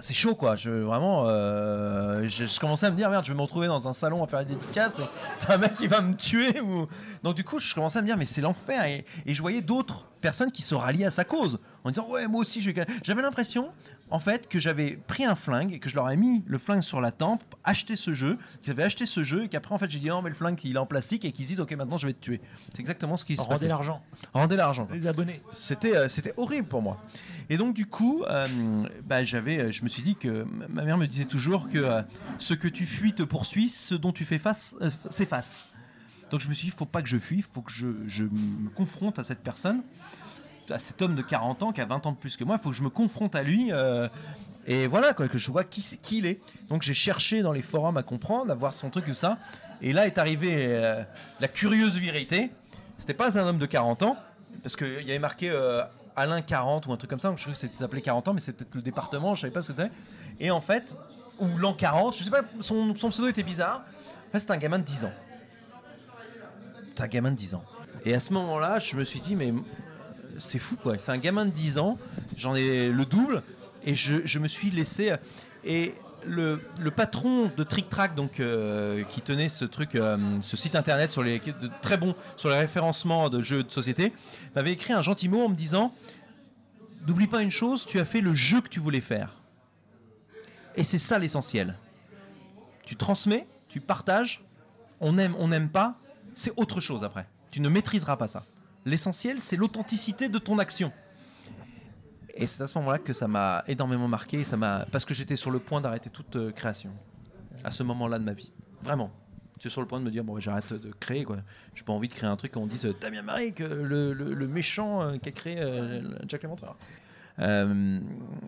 [SPEAKER 1] C'est chaud quoi, je vraiment euh, je, commençais à me dire merde, je vais me retrouver dans un salon à faire des dédicaces t'as un mec qui va me tuer ou donc du coup je commençais à me dire mais c'est l'enfer et, je voyais d'autres personnes qui se ralliaient à sa cause en disant ouais moi aussi je vais j'avais l'impression en fait que j'avais pris un flingue et que je leur ai mis le flingue sur la tempe, acheté ce jeu, qu'ils avaient acheté ce jeu et qu'après en fait j'ai dit non mais le flingue il est en plastique et qu'ils se disent ok maintenant je vais te tuer. C'est exactement ce qui se
[SPEAKER 4] Rendez
[SPEAKER 1] passait.
[SPEAKER 4] l'argent,
[SPEAKER 1] Rendez l'argent.
[SPEAKER 4] les abonnés.
[SPEAKER 1] C'était euh, c'était horrible pour moi. Et donc du coup, euh, bah, j'avais, euh, je me suis dit que ma mère me disait toujours que euh, ce que tu fuis te poursuit, ce dont tu fais face s'efface. Donc je me suis dit, il faut pas que je fuis, il faut que je, je me confronte à cette personne, à cet homme de 40 ans qui a 20 ans de plus que moi, il faut que je me confronte à lui. euh, et voilà, que je vois qui, c'est- il est. Donc j'ai cherché dans les forums à comprendre, à voir son truc, tout ça. Et là est arrivée euh, la curieuse vérité. C'était pas un homme de 40 ans, parce qu'il y avait marqué euh, Alain 40 ou un truc comme ça. Je crois que c'était s'appelait 40 ans, mais c'était peut-être le département, je savais pas ce que c'était. Et en fait, ou l'an 40, je sais pas, son, son pseudo était bizarre. En fait, c'était un gamin de 10 ans. C'est un gamin de 10 ans. Et à ce moment-là, je me suis dit, mais c'est fou quoi. C'est un gamin de 10 ans, j'en ai le double, et je, me suis laissé. Et le, patron de Trick Track, donc, euh, qui tenait ce truc, euh, ce site internet sur les, très bon sur le référencement de jeux de société, m'avait écrit un gentil mot en me disant N'oublie pas une chose, tu as fait le jeu que tu voulais faire. Et c'est ça l'essentiel. Tu transmets, tu partages, on aime, on n'aime pas, c'est autre chose après. Tu ne maîtriseras pas ça. L'essentiel, c'est l'authenticité de ton action. Et c'est à ce moment-là que ça m'a énormément marqué, ça m'a parce que j'étais sur le point d'arrêter toute euh, création. À ce moment-là de ma vie, vraiment. J'étais sur le point de me dire bon, j'arrête de créer quoi. J'ai pas envie de créer un truc où on dise Damien Maric, euh, le, le- le méchant euh, qui a créé euh, Jack Léventreur. Euh,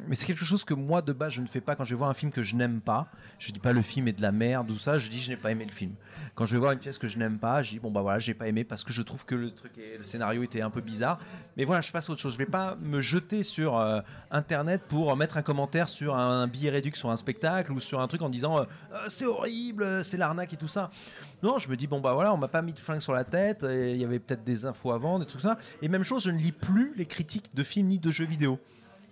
[SPEAKER 1] mais c'est quelque chose que moi de base je ne fais pas quand je vais voir un film que je n'aime pas. Je dis pas le film est de la merde ou ça, je dis je n'ai pas aimé le film. Quand je vais voir une pièce que je n'aime pas, je dis bon bah voilà, j'ai pas aimé parce que je trouve que le truc est- le scénario était un peu bizarre. Mais voilà, je passe à autre chose. Je vais pas me jeter sur euh, internet pour mettre un commentaire sur un billet réduit sur un spectacle ou sur un truc en disant euh, c'est horrible, c'est l'arnaque et tout ça. Non, je me dis bon bah voilà, on m'a pas mis de flingue sur la tête, et il y avait peut-être des infos avant, des trucs comme ça. Et même chose, je ne lis plus les critiques de films ni de jeux vidéo.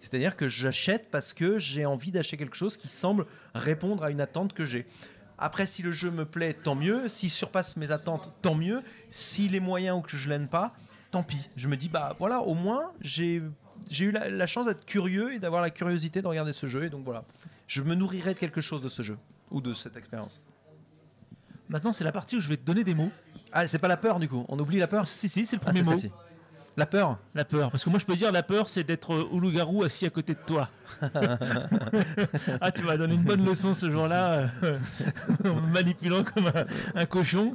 [SPEAKER 1] C'est-à-dire que j'achète parce que j'ai envie d'acheter quelque chose qui semble répondre à une attente que j'ai. Après, si le jeu me plaît, tant mieux. S'il surpasse mes attentes, tant mieux. S'il est moyen ou que je l'aime pas, tant pis. Je me dis, bah voilà, au moins, j'ai j'ai eu la, la chance d'être curieux et d'avoir la curiosité de regarder ce jeu. Et donc voilà, je me nourrirai de quelque chose de ce jeu ou de cette expérience.
[SPEAKER 4] Maintenant, c'est la partie où je vais te donner des mots.
[SPEAKER 1] Ah, c'est pas la peur du coup. On oublie la peur?
[SPEAKER 4] Si, si, c'est le
[SPEAKER 1] Ah,
[SPEAKER 4] premier mot.
[SPEAKER 1] La peur
[SPEAKER 4] La peur. Parce que moi, je peux dire, la peur, c'est d'être euh, au loup-garou assis à côté de toi. ah, tu m'as donné une bonne leçon ce jour-là, euh, en me manipulant comme un, un cochon.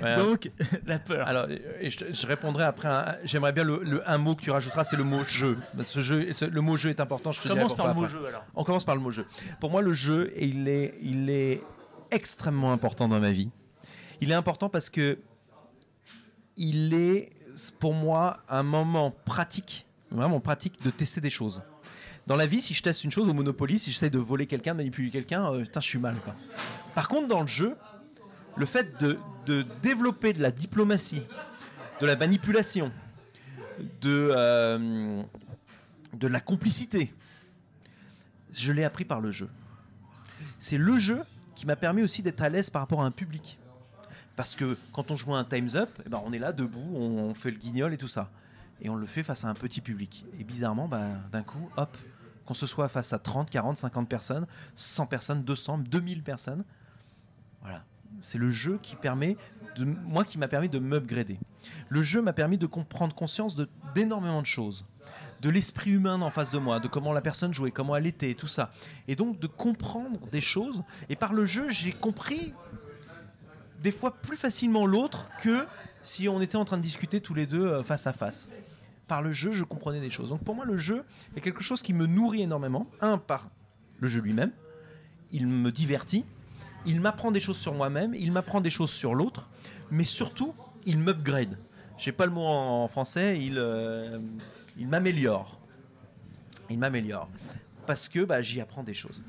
[SPEAKER 1] Ouais.
[SPEAKER 4] Donc, la peur.
[SPEAKER 1] Alors, et je, je répondrai après. un- J'aimerais bien le, le- un mot que tu rajouteras, c'est le mot jeu. Ce jeu, ce- le mot jeu est important. Je te
[SPEAKER 4] Commence par le mot jeu alors.
[SPEAKER 1] On commence par le mot jeu. Pour moi, le jeu, il est, il est extrêmement important dans ma vie. Il est important parce que il est, pour moi, un moment pratique, vraiment pratique, de tester des choses. Dans la vie, si je teste une chose au Monopoly, si j'essaie de voler quelqu'un, de manipuler quelqu'un, euh, je suis mal. Par contre, dans le jeu, le fait de, de développer de la diplomatie, de la manipulation, de, euh, de la complicité, je l'ai appris par le jeu. C'est le jeu qui m'a permis aussi d'être à l'aise par rapport à un public. Parce que quand on joue un Time's Up, eh ben on est là debout, on, fait le guignol et tout ça. Et on le fait face à un petit public. Et bizarrement, ben, d'un coup, hop, qu'on se soit face à 30, 40, 50 personnes, 100 personnes, 200, 2000 personnes, voilà. C'est le jeu qui permet, moi qui m'a permis de m'upgrader. Le jeu m'a permis de comprendre conscience d'énormément de choses de l'esprit humain en face de moi, de comment la personne jouait, comment elle était, tout ça. Et donc de comprendre des choses. Et par le jeu, j'ai compris des fois plus facilement l'autre que si on était en train de discuter tous les deux euh, face à face. Par le jeu, je comprenais des choses. Donc pour moi, le jeu est quelque chose qui me nourrit énormément. Un, par le jeu lui-même. Il me divertit. Il m'apprend des choses sur moi-même. Il m'apprend des choses sur l'autre. Mais surtout, il m'upgrade. J'ai pas le mot en français. Il, euh, il m'améliore. Il m'améliore. Parce que bah, j'y apprends des choses.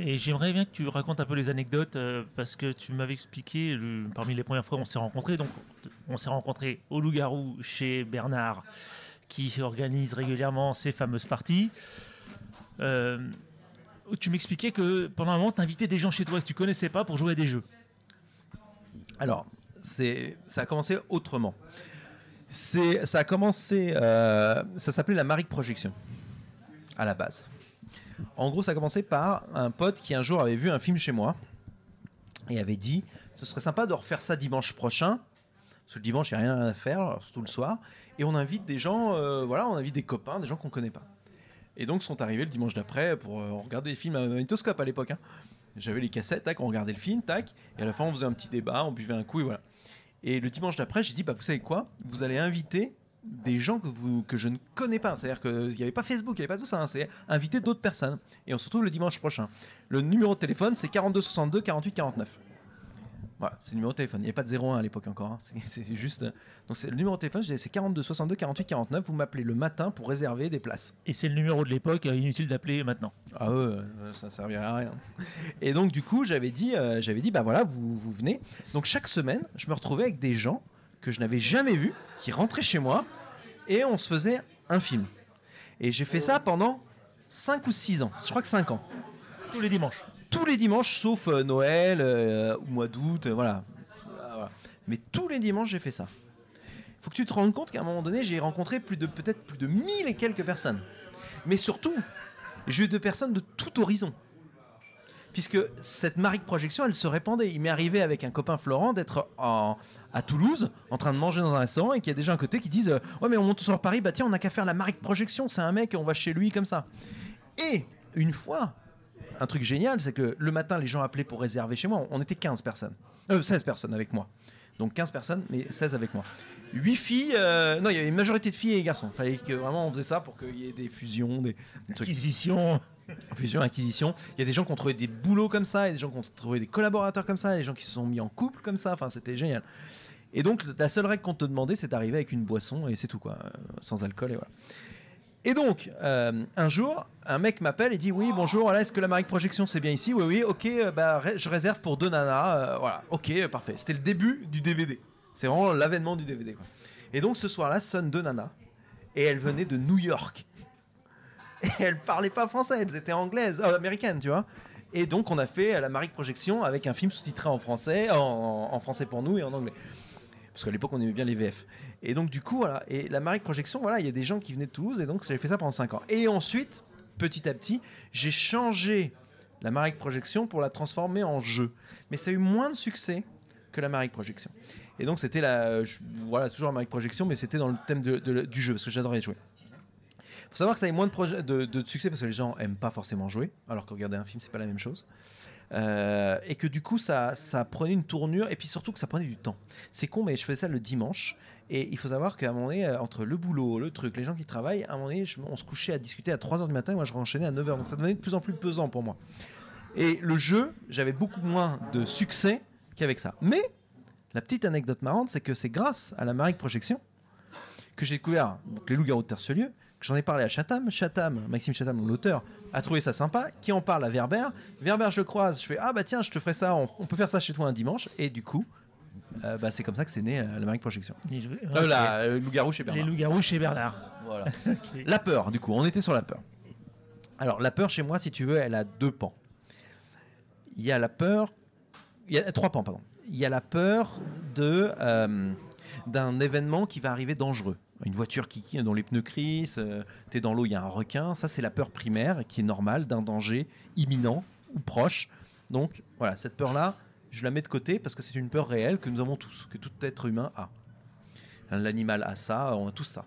[SPEAKER 4] Et j'aimerais bien que tu racontes un peu les anecdotes euh, parce que tu m'avais expliqué parmi les premières fois où on s'est rencontrés. Donc, on s'est rencontrés au Loup-Garou chez Bernard qui organise régulièrement ces fameuses parties. Euh, tu m'expliquais que pendant un moment, tu invitais des gens chez toi que tu connaissais pas pour jouer à des jeux.
[SPEAKER 1] Alors, ça a commencé autrement. Ça a commencé, euh, ça s'appelait la Maric Projection, à la base. En gros, ça a commencé par un pote qui un jour avait vu un film chez moi et avait dit ce serait sympa de refaire ça dimanche prochain. Parce que le dimanche, il n'y a rien à faire, surtout le soir. Et on invite des gens, euh, voilà, on invite des copains, des gens qu'on connaît pas. Et donc, sont arrivés le dimanche d'après pour euh, regarder des films à magnétoscope à l'époque. hein. J'avais les cassettes, tac, on regardait le film, tac. Et à la fin, on faisait un petit débat, on buvait un coup et voilà. Et le dimanche d'après, j'ai dit, bah, vous savez quoi? Vous allez inviter des gens que, vous, que je ne connais pas. C'est-à-dire qu'il n'y avait pas Facebook, il n'y avait pas tout ça. hein. C'est inviter d'autres personnes. Et on se retrouve le dimanche prochain. Le numéro de téléphone, c'est 42 62 48 49. Voilà, c'est le numéro de téléphone. Il n'y avait pas de 01 à l'époque encore. hein. C'est juste. Donc c'est le numéro de téléphone, c'est 42 62 48 49. Vous m'appelez le matin pour réserver des places.
[SPEAKER 4] Et c'est le numéro de l'époque, euh, inutile d'appeler maintenant.
[SPEAKER 1] Ah ouais, euh, ça servirait à rien. Et donc du coup, j'avais dit, euh, j'avais dit, bah voilà, vous, vous venez. Donc chaque semaine, je me retrouvais avec des gens que je n'avais jamais vus, qui rentraient chez moi, et on se faisait un film. Et j'ai fait ça pendant 5 ou 6 ans. Je crois que 5 ans.
[SPEAKER 4] Tous les dimanches.
[SPEAKER 1] Tous les dimanches, sauf euh, Noël, euh, ou mois d'août, euh, voilà. Ah, voilà. Mais tous les dimanches, j'ai fait ça. faut que tu te rendes compte qu'à un moment donné, j'ai rencontré plus de peut-être plus de 1000 et quelques personnes. Mais surtout, j'ai eu de personnes de tout horizon. Puisque cette marique projection, elle se répandait. Il m'est arrivé avec un copain Florent d'être en- à Toulouse, en train de manger dans un restaurant, et qu'il y a des gens à côté qui disent euh, Ouais, mais on monte sur Paris, bah tiens, on n'a qu'à faire la marique projection. C'est un mec, on va chez lui comme ça. Et une fois, un truc génial, c'est que le matin, les gens appelaient pour réserver chez moi. On était 15 personnes. Euh, 16 personnes avec moi. Donc 15 personnes, mais 16 avec moi. 8 filles, euh, non, il y avait une majorité de filles et garçons. Fallait que vraiment on faisait ça pour qu'il y ait des fusions, des, trucs.
[SPEAKER 4] Acquisition.
[SPEAKER 1] Fusion, acquisition. Il y a des gens qui ont trouvé des boulots comme ça, a des gens qui ont trouvé des collaborateurs comme ça, des gens qui se sont mis en couple comme ça. Enfin, c'était génial. Et donc, la seule règle qu'on te demandait, c'est d'arriver avec une boisson et c'est tout, quoi. Euh, sans alcool et voilà. Et donc, euh, un jour, un mec m'appelle et dit Oui, bonjour, est-ce que la Marique Projection c'est bien ici? Oui, oui, ok, euh, bah, je réserve pour deux nanas. voilà, ok, parfait. C'était le début du DVD. C'est vraiment l'avènement du DVD. Et donc, ce soir-là, sonne deux nanas et elles venaient de New York. Et elles parlaient pas français, elles étaient anglaises, euh, américaines, tu vois. Et donc, on a fait la Marique Projection avec un film sous-titré en français, en, français pour nous et en anglais. Parce qu'à l'époque, on aimait bien les VF. Et donc, du coup, voilà. Et la Marique Projection, voilà, il y a des gens qui venaient de Toulouse, et donc j'ai fait ça pendant 5 ans. Et ensuite, petit à petit, j'ai changé la Marique Projection pour la transformer en jeu. Mais ça a eu moins de succès que la Marique Projection. Et donc, c'était la. voilà, toujours la Marique Projection, mais c'était dans le thème du jeu, parce que j'adorais jouer. Faut savoir que ça a moins de, succès parce que les gens aiment pas forcément jouer, alors que regarder un film, c'est pas la même chose. Euh, et que du coup, ça, prenait une tournure, et puis surtout que ça prenait du temps. C'est con, mais je faisais ça le dimanche. Et il faut savoir qu'à un moment donné, euh, entre le boulot, le truc, les gens qui travaillent, à un moment donné, on se couchait à discuter à 3h du matin, et moi je renchaînais à 9h. Donc ça devenait de plus en plus pesant pour moi. Et le jeu, j'avais beaucoup moins de succès qu'avec ça. Mais la petite anecdote marrante, c'est que c'est grâce à la Marique Projection que j'ai découvert les loups-garous de Tercelieu, j'en ai parlé à Chatham. Chatham, Maxime Chatham, l'auteur, a trouvé ça sympa, qui en parle à Verber. Verber, je le croise, je fais Ah bah tiens, je te ferai ça, on, on peut faire ça chez toi un dimanche. Et du coup, euh, bah, c'est comme ça que c'est né euh, la Projection.
[SPEAKER 4] Les, jou-
[SPEAKER 1] Euh, la euh, loup-garou chez
[SPEAKER 4] Les
[SPEAKER 1] Bernard.
[SPEAKER 4] loups-garous chez Bernard.
[SPEAKER 1] Voilà. La peur, du coup, on était sur la peur. Alors, la peur chez moi, si tu veux, elle a deux pans. Il y a la peur. Il y a trois pans, pardon. Il y a la peur de euh, d'un événement qui va arriver dangereux. Une voiture qui, dont les pneus crissent, euh, t'es dans l'eau, il y a un requin. Ça, c'est la peur primaire qui est normale d'un danger imminent ou proche. Donc, voilà, cette peur-là, je la mets de côté parce que c'est une peur réelle que nous avons tous, que tout être humain a. L'animal a ça, on a tous ça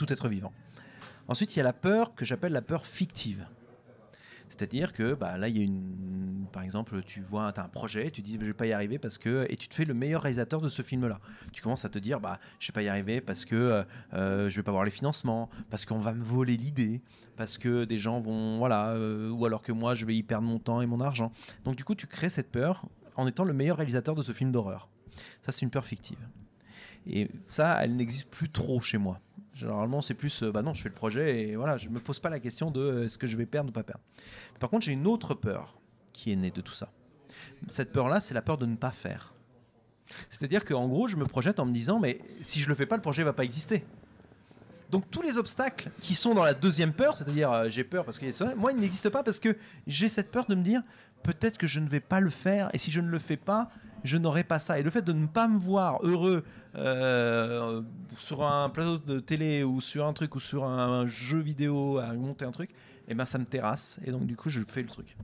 [SPEAKER 1] tout être vivant. Ensuite, il y a la peur que j'appelle la peur fictive. C'est-à-dire que bah, là, il y a une. Par exemple, tu vois, un projet, tu dis je vais pas y arriver parce que. Et tu te fais le meilleur réalisateur de ce film-là. Tu commences à te dire bah, je vais pas y arriver parce que euh, euh, je vais pas avoir les financements, parce qu'on va me voler l'idée, parce que des gens vont. Voilà. euh, ou alors que moi, je vais y perdre mon temps et mon argent. Donc, du coup, tu crées cette peur en étant le meilleur réalisateur de ce film d'horreur. Ça, c'est une peur fictive. Et ça, elle n'existe plus trop chez moi. Généralement, c'est plus, euh, bah non, je fais le projet et voilà, je me pose pas la question de euh, est-ce que je vais perdre ou pas perdre. Par contre, j'ai une autre peur qui est née de tout ça. Cette peur-là, c'est la peur de ne pas faire. C'est-à-dire qu'en gros, je me projette en me disant, mais si je le fais pas, le projet va pas exister. Donc tous les obstacles qui sont dans la deuxième peur, c'est-à-dire euh, j'ai peur parce qu'il y a ça, moi, ils n'existent pas parce que j'ai cette peur de me dire peut-être que je ne vais pas le faire et si je ne le fais pas, je n'aurai pas ça. Et le fait de ne pas me voir heureux euh, sur un plateau de télé ou sur un truc ou sur un, jeu vidéo à monter un truc, et ben ça me terrasse et donc du coup je fais le truc.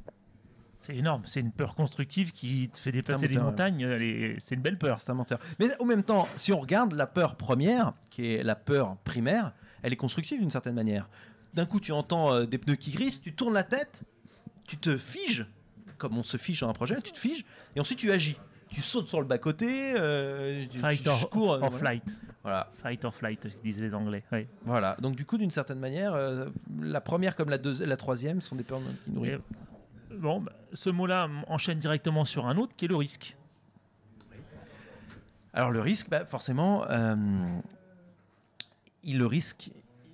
[SPEAKER 4] C'est énorme. C'est une peur constructive qui te fait déplacer les montagnes. est- C'est une belle peur.
[SPEAKER 1] C'est un menteur. Mais au même temps, si on regarde la peur première, qui est la peur primaire, elle est constructive d'une certaine manière. D'un coup, tu entends euh, des pneus qui grissent, tu tournes la tête, tu te figes, comme on se fige dans un projet, tu te figes, et ensuite tu agis. Tu sautes sur le bas-côté, euh, tu,
[SPEAKER 4] Fight
[SPEAKER 1] tu
[SPEAKER 4] or,
[SPEAKER 1] cours.
[SPEAKER 4] or
[SPEAKER 1] voilà.
[SPEAKER 4] flight.
[SPEAKER 1] Voilà,
[SPEAKER 4] Fight or flight, disent les Anglais. Oui.
[SPEAKER 1] voilà. Donc du coup, d'une certaine manière, euh, la première comme la, deuxi- la troisième sont des peurs qui nourrissent.
[SPEAKER 4] Et Bon, bah, ce mot-là enchaîne directement sur un autre qui est le risque.
[SPEAKER 1] Alors le risque, bah, forcément, euh, il, le risque,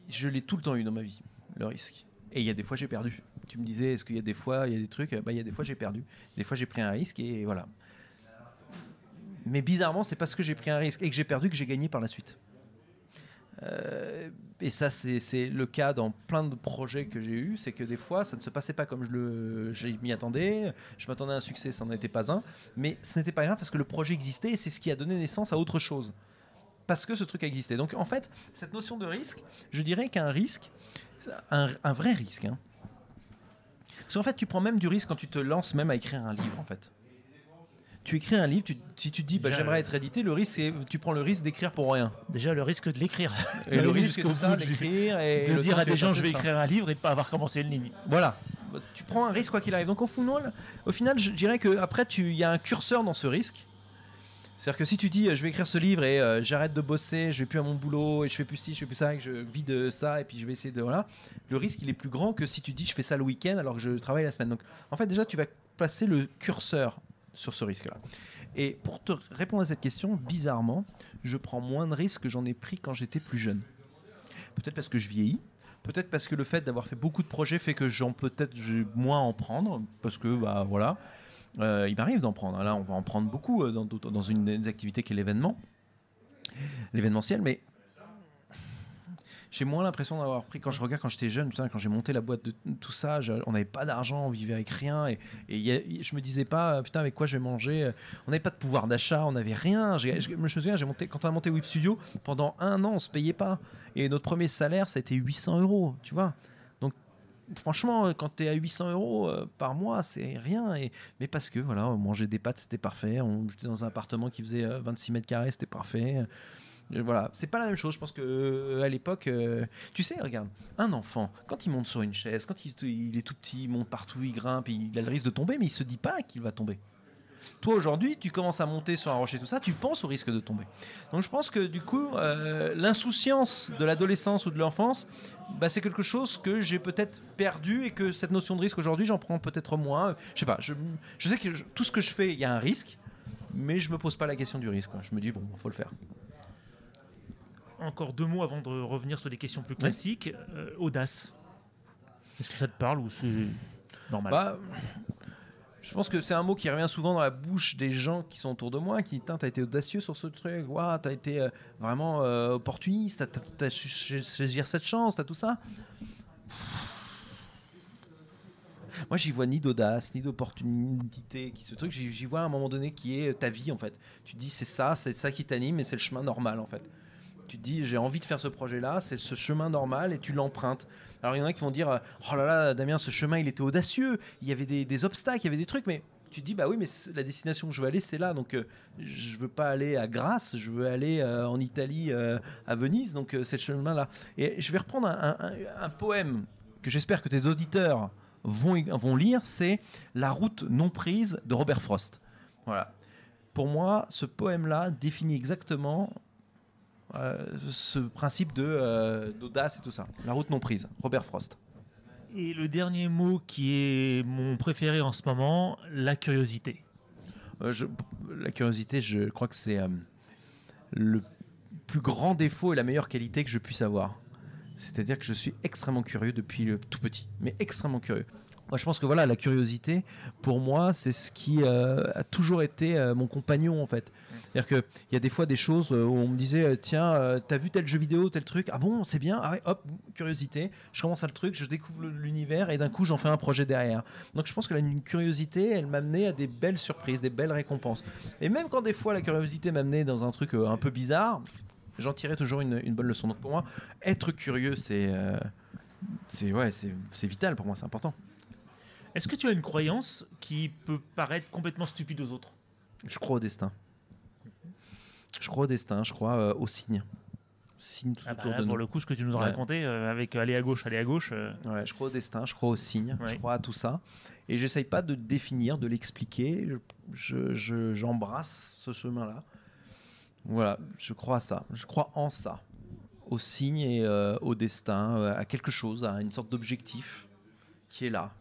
[SPEAKER 1] je l'ai tout le temps eu dans ma vie, le risque. Et il y a des fois j'ai perdu. Tu me disais, est-ce qu'il y a des fois, il y a des trucs, bah, il y a des fois j'ai perdu. Des fois j'ai pris un risque et voilà. Mais bizarrement, c'est parce que j'ai pris un risque et que j'ai perdu que j'ai gagné par la suite. Euh, et ça, c'est le cas dans plein de projets que j'ai eus, c'est que des fois, ça ne se passait pas comme je m'y attendais. Je m'attendais à un succès, ça n'en était pas un. Mais ce n'était pas grave parce que le projet existait et c'est ce qui a donné naissance à autre chose. Parce que ce truc existait. Donc en fait, cette notion de risque, je dirais qu'un risque, un, un, vrai risque. Hein. Parce qu'en fait, tu prends même du risque quand tu te lances même à écrire un livre, en fait tu écris un livre, si tu te dis bah, j'aimerais être édité, le risque tu prends le risque d'écrire pour rien.
[SPEAKER 4] Déjà le risque de l'écrire.
[SPEAKER 1] Et le, risque de ça, l'écrire et
[SPEAKER 4] de dire à des gens je vais écrire un livre et de pas avoir commencé une ligne.
[SPEAKER 1] Voilà. Tu prends un risque quoi qu'il arrive. Donc au final, au final, je dirais que après il y a un curseur dans ce risque. C'est-à-dire que si tu dis je vais écrire ce livre et euh, j'arrête de bosser, je vais plus à mon boulot et je fais plus ci, je fais plus ça, et que je vis de ça et puis je vais essayer de voilà, le risque il est plus grand que si tu dis je fais ça le week-end alors que je travaille la semaine. Donc en fait déjà tu vas placer le curseur sur ce risque-là. Et pour te répondre à cette question, bizarrement, je prends moins de risques que j'en ai pris quand j'étais plus jeune. Peut-être parce que je vieillis, peut-être parce que le fait d'avoir fait beaucoup de projets fait que j'en peut-être moins en prendre, parce que bah voilà, euh, il m'arrive d'en prendre. Là, on va en prendre beaucoup euh, dans, dans une des activités qui est l'événement, l'événementiel, mais j'ai moins l'impression d'avoir pris. Quand je regarde quand j'étais jeune, putain, quand j'ai monté la boîte de tout ça, on n'avait pas d'argent, on vivait avec rien. Et, et je me disais pas, putain, avec quoi je vais manger On n'avait pas de pouvoir d'achat, on n'avait rien. Je, me souviens, quand on a monté Whip Studio, pendant un an, on se payait pas. Et notre premier salaire, ça a été 800 euros, tu vois. Franchement, quand tu es à 800 euros euh, par mois, c'est rien. Mais parce que, voilà, manger des pâtes, c'était parfait. On était dans un appartement qui faisait 26 euh, mètres carrés, c'était parfait. Voilà, c'est pas la même chose. Je pense que euh, à l'époque, euh, tu sais, regarde, un enfant, quand il monte sur une chaise, quand il, est tout petit, il monte partout, il grimpe, il a le risque de tomber, mais il se dit pas qu'il va tomber. Toi aujourd'hui, tu commences à monter sur un rocher, tout ça, tu penses au risque de tomber. Donc je pense que du coup, euh, l'insouciance de l'adolescence ou de l'enfance, bah, c'est quelque chose que j'ai peut-être perdu et que cette notion de risque aujourd'hui, j'en prends peut-être moins. Je sais pas, je, sais que tout ce que je fais, il y a un risque, mais je me pose pas la question du risque. Je me dis bon, faut le faire
[SPEAKER 4] encore deux mots avant de revenir sur des questions plus classiques. Euh, audace. Est-ce que ça te parle ou c'est normal?
[SPEAKER 1] Bah, Je pense que c'est un mot qui revient souvent dans la bouche des gens qui sont autour de moi, qui disent T'as été audacieux sur ce truc, wow, t'as été euh, vraiment euh, opportuniste, t'as as, su saisir cette chance, t'as tout ça. Moi, j'y vois ni d'audace, ni d'opportunité, qui ce truc. J'y vois à un moment donné qui est ta vie en fait. Tu dis c'est ça, c'est ça qui t'anime, et c'est le chemin normal en fait tu te dis j'ai envie de faire ce projet-là, c'est ce chemin normal et tu l'empruntes. Alors il y en a qui vont dire oh là là Damien ce chemin il était audacieux, il y avait des, obstacles, il y avait des trucs, mais tu te dis bah oui mais la destination que je veux aller c'est là donc euh, je veux pas aller à Grasse, je veux aller euh, en Italie euh, à Venise donc c'est le chemin là. Et je vais reprendre un, poème que j'espère que tes auditeurs vont, vont lire, c'est La route non prise de Robert Frost. Voilà. Pour moi, ce poème-là définit exactement euh, ce principe de euh, d'audace et tout ça. La route non prise, Robert Frost.
[SPEAKER 4] Et le dernier mot qui est mon préféré en ce moment, la curiosité.
[SPEAKER 1] Euh, la curiosité, je crois que c'est le plus grand défaut et la meilleure qualité que je puisse avoir. C'est-à-dire que je suis extrêmement curieux depuis le tout petit, mais extrêmement curieux. Moi, je pense que voilà, la curiosité, pour moi, c'est ce qui a toujours été mon compagnon en fait. C'est-à-dire qu'il y a des fois des choses euh, où on me disait euh, tiens, euh, t'as vu tel jeu vidéo, tel truc? Ah bon, c'est bien? Ah hop, curiosité. Je commence à le truc, je découvre l'univers et d'un coup j'en fais un projet derrière. Donc je pense que la curiosité, elle m'a amené à des belles surprises, des belles récompenses. Et même quand des fois la curiosité m'a amené dans un truc un peu bizarre, j'en tirais toujours une, bonne leçon. Donc pour moi, être curieux, c'est c'est ouais, c'est vital pour moi, c'est important.
[SPEAKER 4] Est-ce que tu as une croyance qui peut paraître complètement stupide aux autres?
[SPEAKER 1] Je crois au destin. Je crois au destin, je crois euh, au signe.
[SPEAKER 4] Signe tout ah autour bah de pour le coup, ce que tu nous as raconté euh, avec aller à gauche, aller à gauche. Euh.
[SPEAKER 1] Ouais, je crois au destin, je crois au signe, je crois à tout ça. Et j'essaye pas de définir, de l'expliquer. Je, j'embrasse ce chemin-là. Voilà, je crois à ça. Je crois en ça. Au signe et au destin, à quelque chose, à une sorte d'objectif qui est là.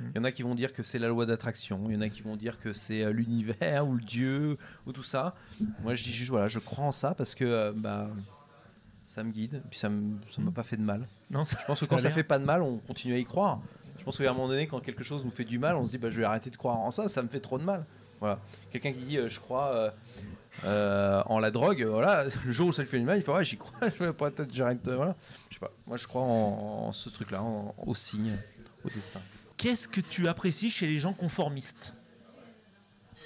[SPEAKER 1] Il y en a qui vont dire que c'est la loi d'attraction. Il y en a qui vont dire que c'est euh, l'univers ou le Dieu ou tout ça. Moi, je dis juste, voilà, je crois en ça parce que euh, bah, ça me guide. Puis ça ne m'a pas fait de mal.
[SPEAKER 4] Non, ça-
[SPEAKER 1] Je pense que quand ça
[SPEAKER 4] l'air.
[SPEAKER 1] fait pas de mal, on continue à y croire. Je pense qu'à un moment donné, quand quelque chose nous fait du mal, on se dit bah, je vais arrêter de croire en ça, ça me fait trop de mal. Voilà. Quelqu'un qui dit euh, je crois euh, euh, en la drogue, voilà, le jour où ça lui fait du mal, il fait ouais, j'y crois, je vais peut-être j'arrête. voilà. Je sais pas. Moi, je crois en, en ce truc-là, au signe, au destin.
[SPEAKER 4] Qu'est-ce que tu apprécies chez les gens conformistes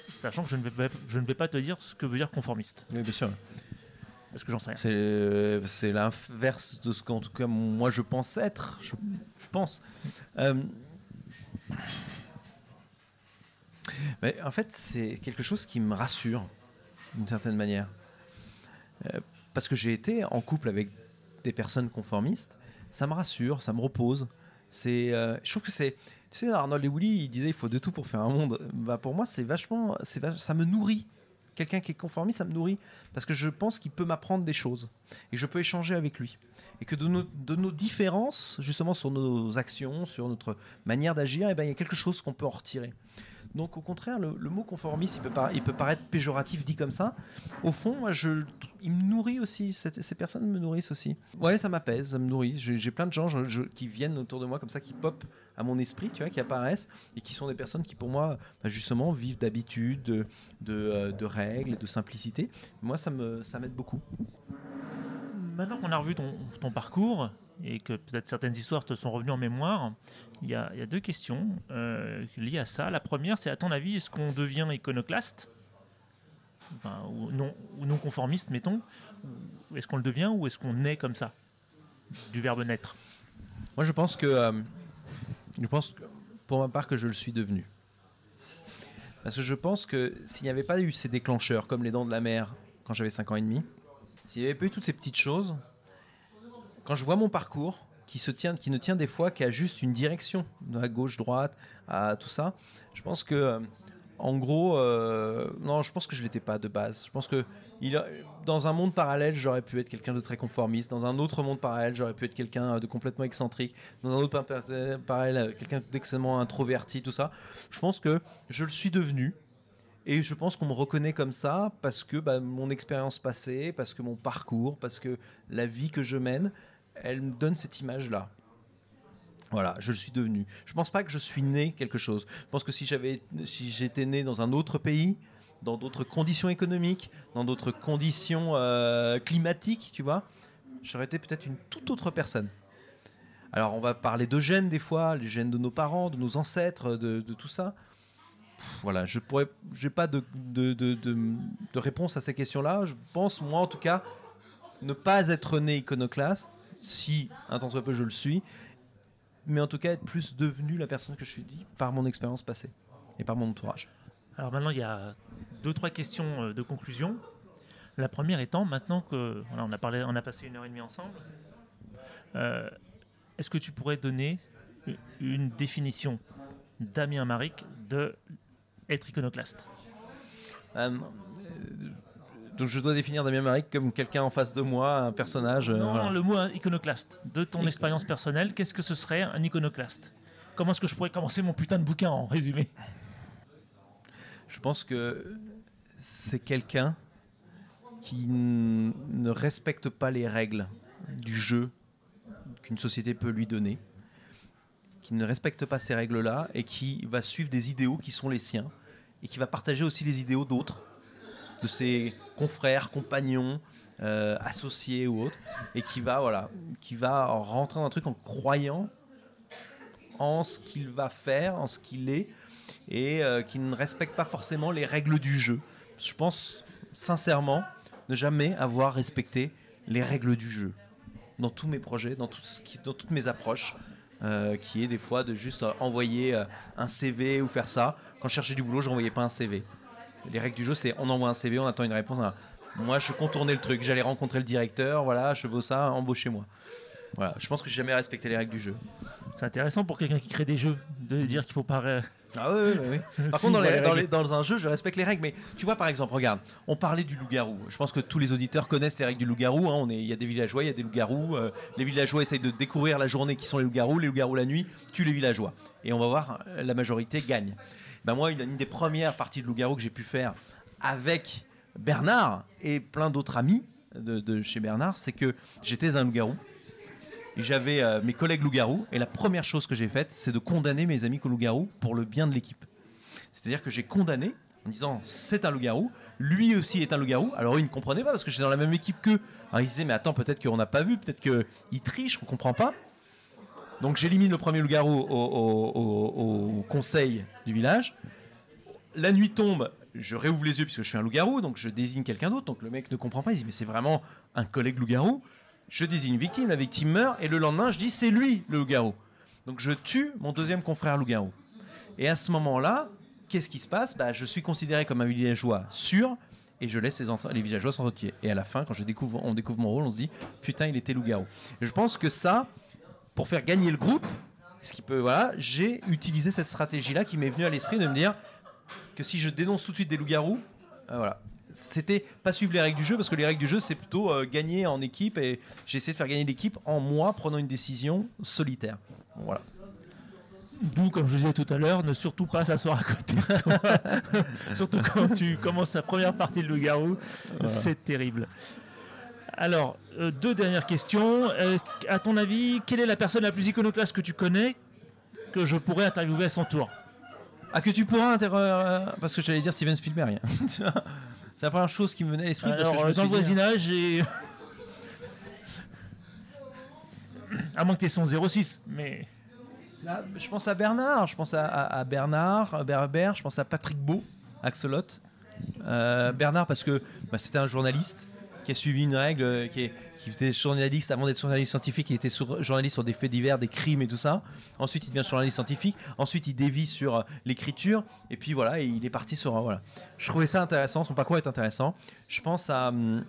[SPEAKER 4] Sachant que je ne, vais pas, je ne vais pas te dire ce que veut dire conformiste,
[SPEAKER 1] Oui, bien sûr.
[SPEAKER 4] parce que j'en sais rien.
[SPEAKER 1] C'est euh, c'est l'inverse de ce qu'en tout cas moi je pense être. Je, je pense. Euh, mais en fait, c'est quelque chose qui me rassure d'une certaine manière. Euh, parce que j'ai été en couple avec des personnes conformistes, ça me rassure, ça me repose. C'est, euh, je trouve que c'est, tu sais, Arnold Lewis, il disait il faut de tout pour faire un monde. Bah pour moi, c'est vachement, ça me nourrit. Quelqu'un qui est conformiste, ça me nourrit parce que je pense qu'il peut m'apprendre des choses et je peux échanger avec lui. Et que de nos, de nos différences, justement sur nos actions, sur notre manière d'agir, eh ben, il y a quelque chose qu'on peut en retirer. Donc au contraire, le, mot conformiste, il peut, paraître péjoratif dit comme ça. Au fond, moi, je, il me nourrit aussi. Ces personnes me nourrissent aussi. Ouais, ça m'apaise, ça me nourrit. J'ai plein de gens qui viennent autour de moi comme ça, qui pop à mon esprit, tu vois, qui apparaissent et qui sont des personnes qui, pour moi, bah, justement, vivent d'habitude, de, de, euh, de règles, de simplicité. Moi, ça m'aide beaucoup.
[SPEAKER 4] Maintenant qu'on a revu ton, parcours et que peut-être certaines histoires te sont revenues en mémoire, il y a, deux questions euh, liées à ça. La première, c'est à ton avis, est-ce qu'on devient iconoclaste? Ou, non, ou non conformiste, mettons Est-ce qu'on le devient ou est-ce qu'on est comme ça Du verbe naître?
[SPEAKER 1] Moi, je pense que, euh, je pense que, pour ma part, que je le suis devenu. Parce que je pense que s'il n'y avait pas eu ces déclencheurs, comme les dents de la mer, quand j'avais 5 ans et demi, s'il n'y avait pas eu toutes ces petites choses, quand je vois mon parcours, qui, se tient, qui ne tient des fois qu'à juste une direction, à gauche, droite, à tout ça, je pense que, euh, en gros, euh, non, je pense que je l'étais pas de base. Je pense que dans un monde parallèle, j'aurais pu être quelqu'un de très conformiste. Dans un autre monde parallèle, j'aurais pu être quelqu'un de complètement excentrique. Dans un autre par- parallèle, euh, quelqu'un d'extrêmement introverti, tout ça. Je pense que je le suis devenu. Et je pense qu'on me reconnaît comme ça parce que bah, mon expérience passée, parce que mon parcours, parce que la vie que je mène, elle me donne cette image-là. Voilà, je le suis devenu. Je pense pas que je suis né quelque chose. Je pense que si j'avais, si j'étais né dans un autre pays, dans d'autres conditions économiques, dans d'autres conditions euh, climatiques, tu vois, j'aurais été peut-être une toute autre personne. Alors on va parler de gènes des fois, les gènes de nos parents, de nos ancêtres, de tout ça. Voilà, je pourrais, j'ai pas de, de, de, réponse à ces questions-là. Je pense, moi en tout cas, ne pas être né iconoclaste, si un tant soit peu je le suis, mais en tout cas être plus devenu la personne que je suis dit par mon expérience passée et par mon entourage.
[SPEAKER 4] Alors maintenant, il y a deux, trois questions euh, de conclusion. La première étant, maintenant que voilà, on, a parlé, on a passé une heure et demie ensemble, euh, est-ce que tu pourrais donner une définition Damien Maric de être iconoclaste
[SPEAKER 1] Euh, donc je dois définir Damien Maric comme quelqu'un en face de moi, un personnage. euh,
[SPEAKER 4] Non,
[SPEAKER 1] voilà.
[SPEAKER 4] le mot iconoclaste. De ton expérience personnelle, qu'est-ce que ce serait un iconoclaste? Comment est-ce que je pourrais commencer mon putain de bouquin en résumé?
[SPEAKER 1] Je pense que c'est quelqu'un qui ne respecte pas les règles du jeu qu'une société peut lui donner, qui ne respecte pas ces règles-là et qui va suivre des idéaux qui sont les siens et qui va partager aussi les idéaux d'autres, de ses confrères, compagnons, euh, associés ou autres, et qui va voilà, qui va rentrer dans un truc en croyant en ce qu'il va faire, en ce qu'il est, et euh, qui ne respecte pas forcément les règles du jeu. Je pense sincèrement ne jamais avoir respecté les règles du jeu dans tous mes projets, dans, toutes mes approches, euh, qui est des fois de juste euh, envoyer euh, un CV ou faire ça. Quand je cherchais du boulot, je n'envoyais pas un CV. Les règles du jeu, c'est on envoie un CV, on attend une réponse. Moi, je contournais le truc. J'allais rencontrer le directeur, voilà, je veux ça, embauchez-moi. Voilà. Je pense que j'ai jamais respecté les règles du jeu.
[SPEAKER 4] C'est intéressant pour quelqu'un qui crée des jeux de dire qu'il faut pas.
[SPEAKER 1] Ah oui, oui, oui. Par contre, dans, les-
[SPEAKER 4] les
[SPEAKER 1] dans
[SPEAKER 4] règles.
[SPEAKER 1] les- dans un jeu, je respecte les règles. Mais tu vois, par exemple, regarde, on parlait du loup-garou. Je pense que tous les auditeurs connaissent les règles du loup-garou. hein. Il y a des villageois, il y a des loups-garous. euh, les villageois essayent de découvrir la journée qui sont les loups-garous. Les loups-garous la nuit tuent les villageois. Et on va voir, euh, la majorité gagne. Ben moi, une, une des premières parties de loup-garou que j'ai pu faire avec Bernard et plein d'autres amis de, de chez Bernard, c'est que j'étais un loup-garou. J'avais euh, mes collègues loups-garous, et la première chose que j'ai faite, c'est de condamner mes amis loups-garous pour le bien de l'équipe. C'est-à-dire que j'ai condamné en disant c'est un loup-garou, lui aussi est un loup-garou. Alors ils ne comprenaient pas parce que j'étais dans la même équipe qu'eux. Alors ils disaient mais attends peut-être qu'on n'a pas vu, peut-être qu'ils trichent, on comprend pas. Donc j'élimine le premier loup-garou au- au conseil du village. La nuit tombe, je réouvre les yeux puisque je suis un loup-garou, donc je désigne quelqu'un d'autre. Donc le mec ne comprend pas, il dit mais c'est vraiment un collègue loup-garou. Je désigne une victime, la victime meurt, et le lendemain je dis c'est lui le loup-garou. Donc je tue mon deuxième confrère loup-garou. Et à ce moment-là, qu'est-ce qui se passe? Bah, Je suis considéré comme un villageois sûr et je laisse les, les villageois s'entretuer. Et à la fin, quand je découvre, on découvre mon rôle, on se dit putain, il était loup-garou. Et je pense que ça, pour faire gagner le groupe, ce qui peut, voilà, j'ai utilisé cette stratégie-là qui m'est venue à l'esprit de me dire que si je dénonce tout de suite des loups-garous, euh, voilà. C'était pas suivre les règles du jeu parce que les règles du jeu c'est plutôt euh, gagner en équipe et j'ai essayé de faire gagner l'équipe en moi prenant une décision solitaire. Bon, Voilà.
[SPEAKER 4] D'où, comme je disais tout à l'heure, ne surtout pas s'asseoir à côté de toi. surtout quand tu commences ta première partie de loup-garou. C'est terrible. Alors, euh, deux dernières questions. Euh, à ton avis, quelle est la personne la plus iconoclaste que tu connais que je pourrais interviewer à son tour?
[SPEAKER 1] Ah, que tu pourras interroger. Parce que j'allais dire Steven Spielberg. C'est la première chose qui me venait à l'esprit. parce que je
[SPEAKER 4] euh,
[SPEAKER 1] me
[SPEAKER 4] dans le voisinage, j'ai. à moins que tu aies son 06, mais.
[SPEAKER 1] Là, je pense à Bernard, je pense à, à- à Bernard, à Berbère, je pense à Patrick Beau, Axolot. Euh, Bernard, parce que bah, c'était un journaliste qui a suivi une règle, euh, qui, est- qui était journaliste avant d'être journaliste scientifique, il était journaliste sur des faits divers, des crimes et tout ça. Ensuite, il devient journaliste scientifique. Ensuite, il dévie sur euh, l'écriture. Et puis voilà, il est parti sur. euh, voilà. Je trouvais ça intéressant, son parcours est intéressant. Je pense à, hum,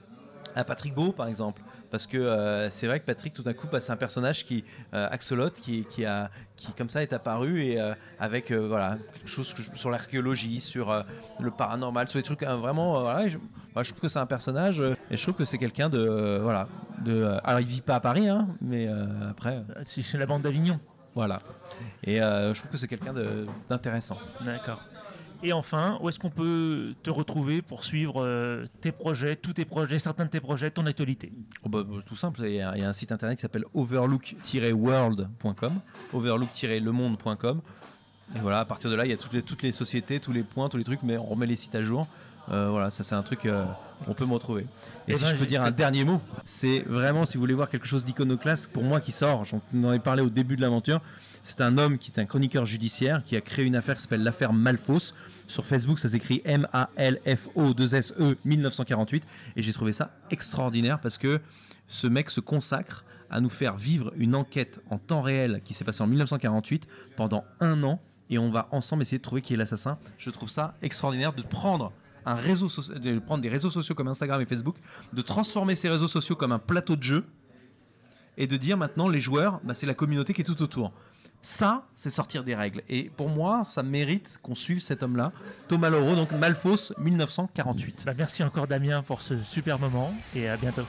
[SPEAKER 1] à Patrick Beau, par exemple. Parce que euh, c'est vrai que Patrick, tout d'un coup, c'est un personnage qui, euh, Axolot, qui, qui, a, qui comme ça est apparu et euh, avec euh, voilà quelque chose que je- sur l'archéologie, sur le paranormal, sur des trucs euh, vraiment. voilà, je, moi, je trouve que c'est un personnage et je trouve que c'est quelqu'un de voilà de. alors il vit pas à Paris, hein, mais après
[SPEAKER 4] C'est chez la bande d'Avignon.
[SPEAKER 1] voilà. Et je trouve que c'est quelqu'un d'intéressant.
[SPEAKER 4] D'accord. Et enfin, où est-ce qu'on peut te retrouver pour suivre euh, tes projets, tous tes projets, certains de tes projets, ton actualité?
[SPEAKER 1] Oh bah, bah, tout simple, il y, a il y a un site internet qui s'appelle overlook-world.com, overlook-lemonde.com. Et voilà, à partir de là, il y a toutes les, toutes les sociétés, tous les points, tous les trucs, mais on remet les sites à jour. Euh, voilà, ça c'est un truc, euh, on peut me retrouver. Et
[SPEAKER 4] Eh
[SPEAKER 1] si
[SPEAKER 4] ben,
[SPEAKER 1] je peux dire un dernier mot, c'est vraiment, si vous voulez voir quelque chose d'iconoclaste, pour moi qui sort, j'en en ai parlé au début de l'aventure, c'est un homme qui est un chroniqueur judiciaire qui a créé une affaire qui s'appelle l'affaire Malfos. Sur Facebook, ça s'écrit M-A-L-F-O-2-S-E 1948. Et j'ai trouvé ça extraordinaire parce que ce mec se consacre à nous faire vivre une enquête en temps réel qui s'est passée en 1948 pendant un an. Et on va ensemble essayer de trouver qui est l'assassin. Je trouve ça extraordinaire de prendre un réseau de prendre des réseaux sociaux comme Instagram et Facebook, de transformer ces réseaux sociaux comme un plateau de jeu et de dire maintenant les joueurs, bah, c'est la communauté qui est tout autour. Ça, c'est sortir des règles. Et pour moi, ça mérite qu'on suive cet homme-là, Thomas Laureau, donc Malfos 1948.
[SPEAKER 4] Bah, Merci encore Damien pour ce super moment et à bientôt.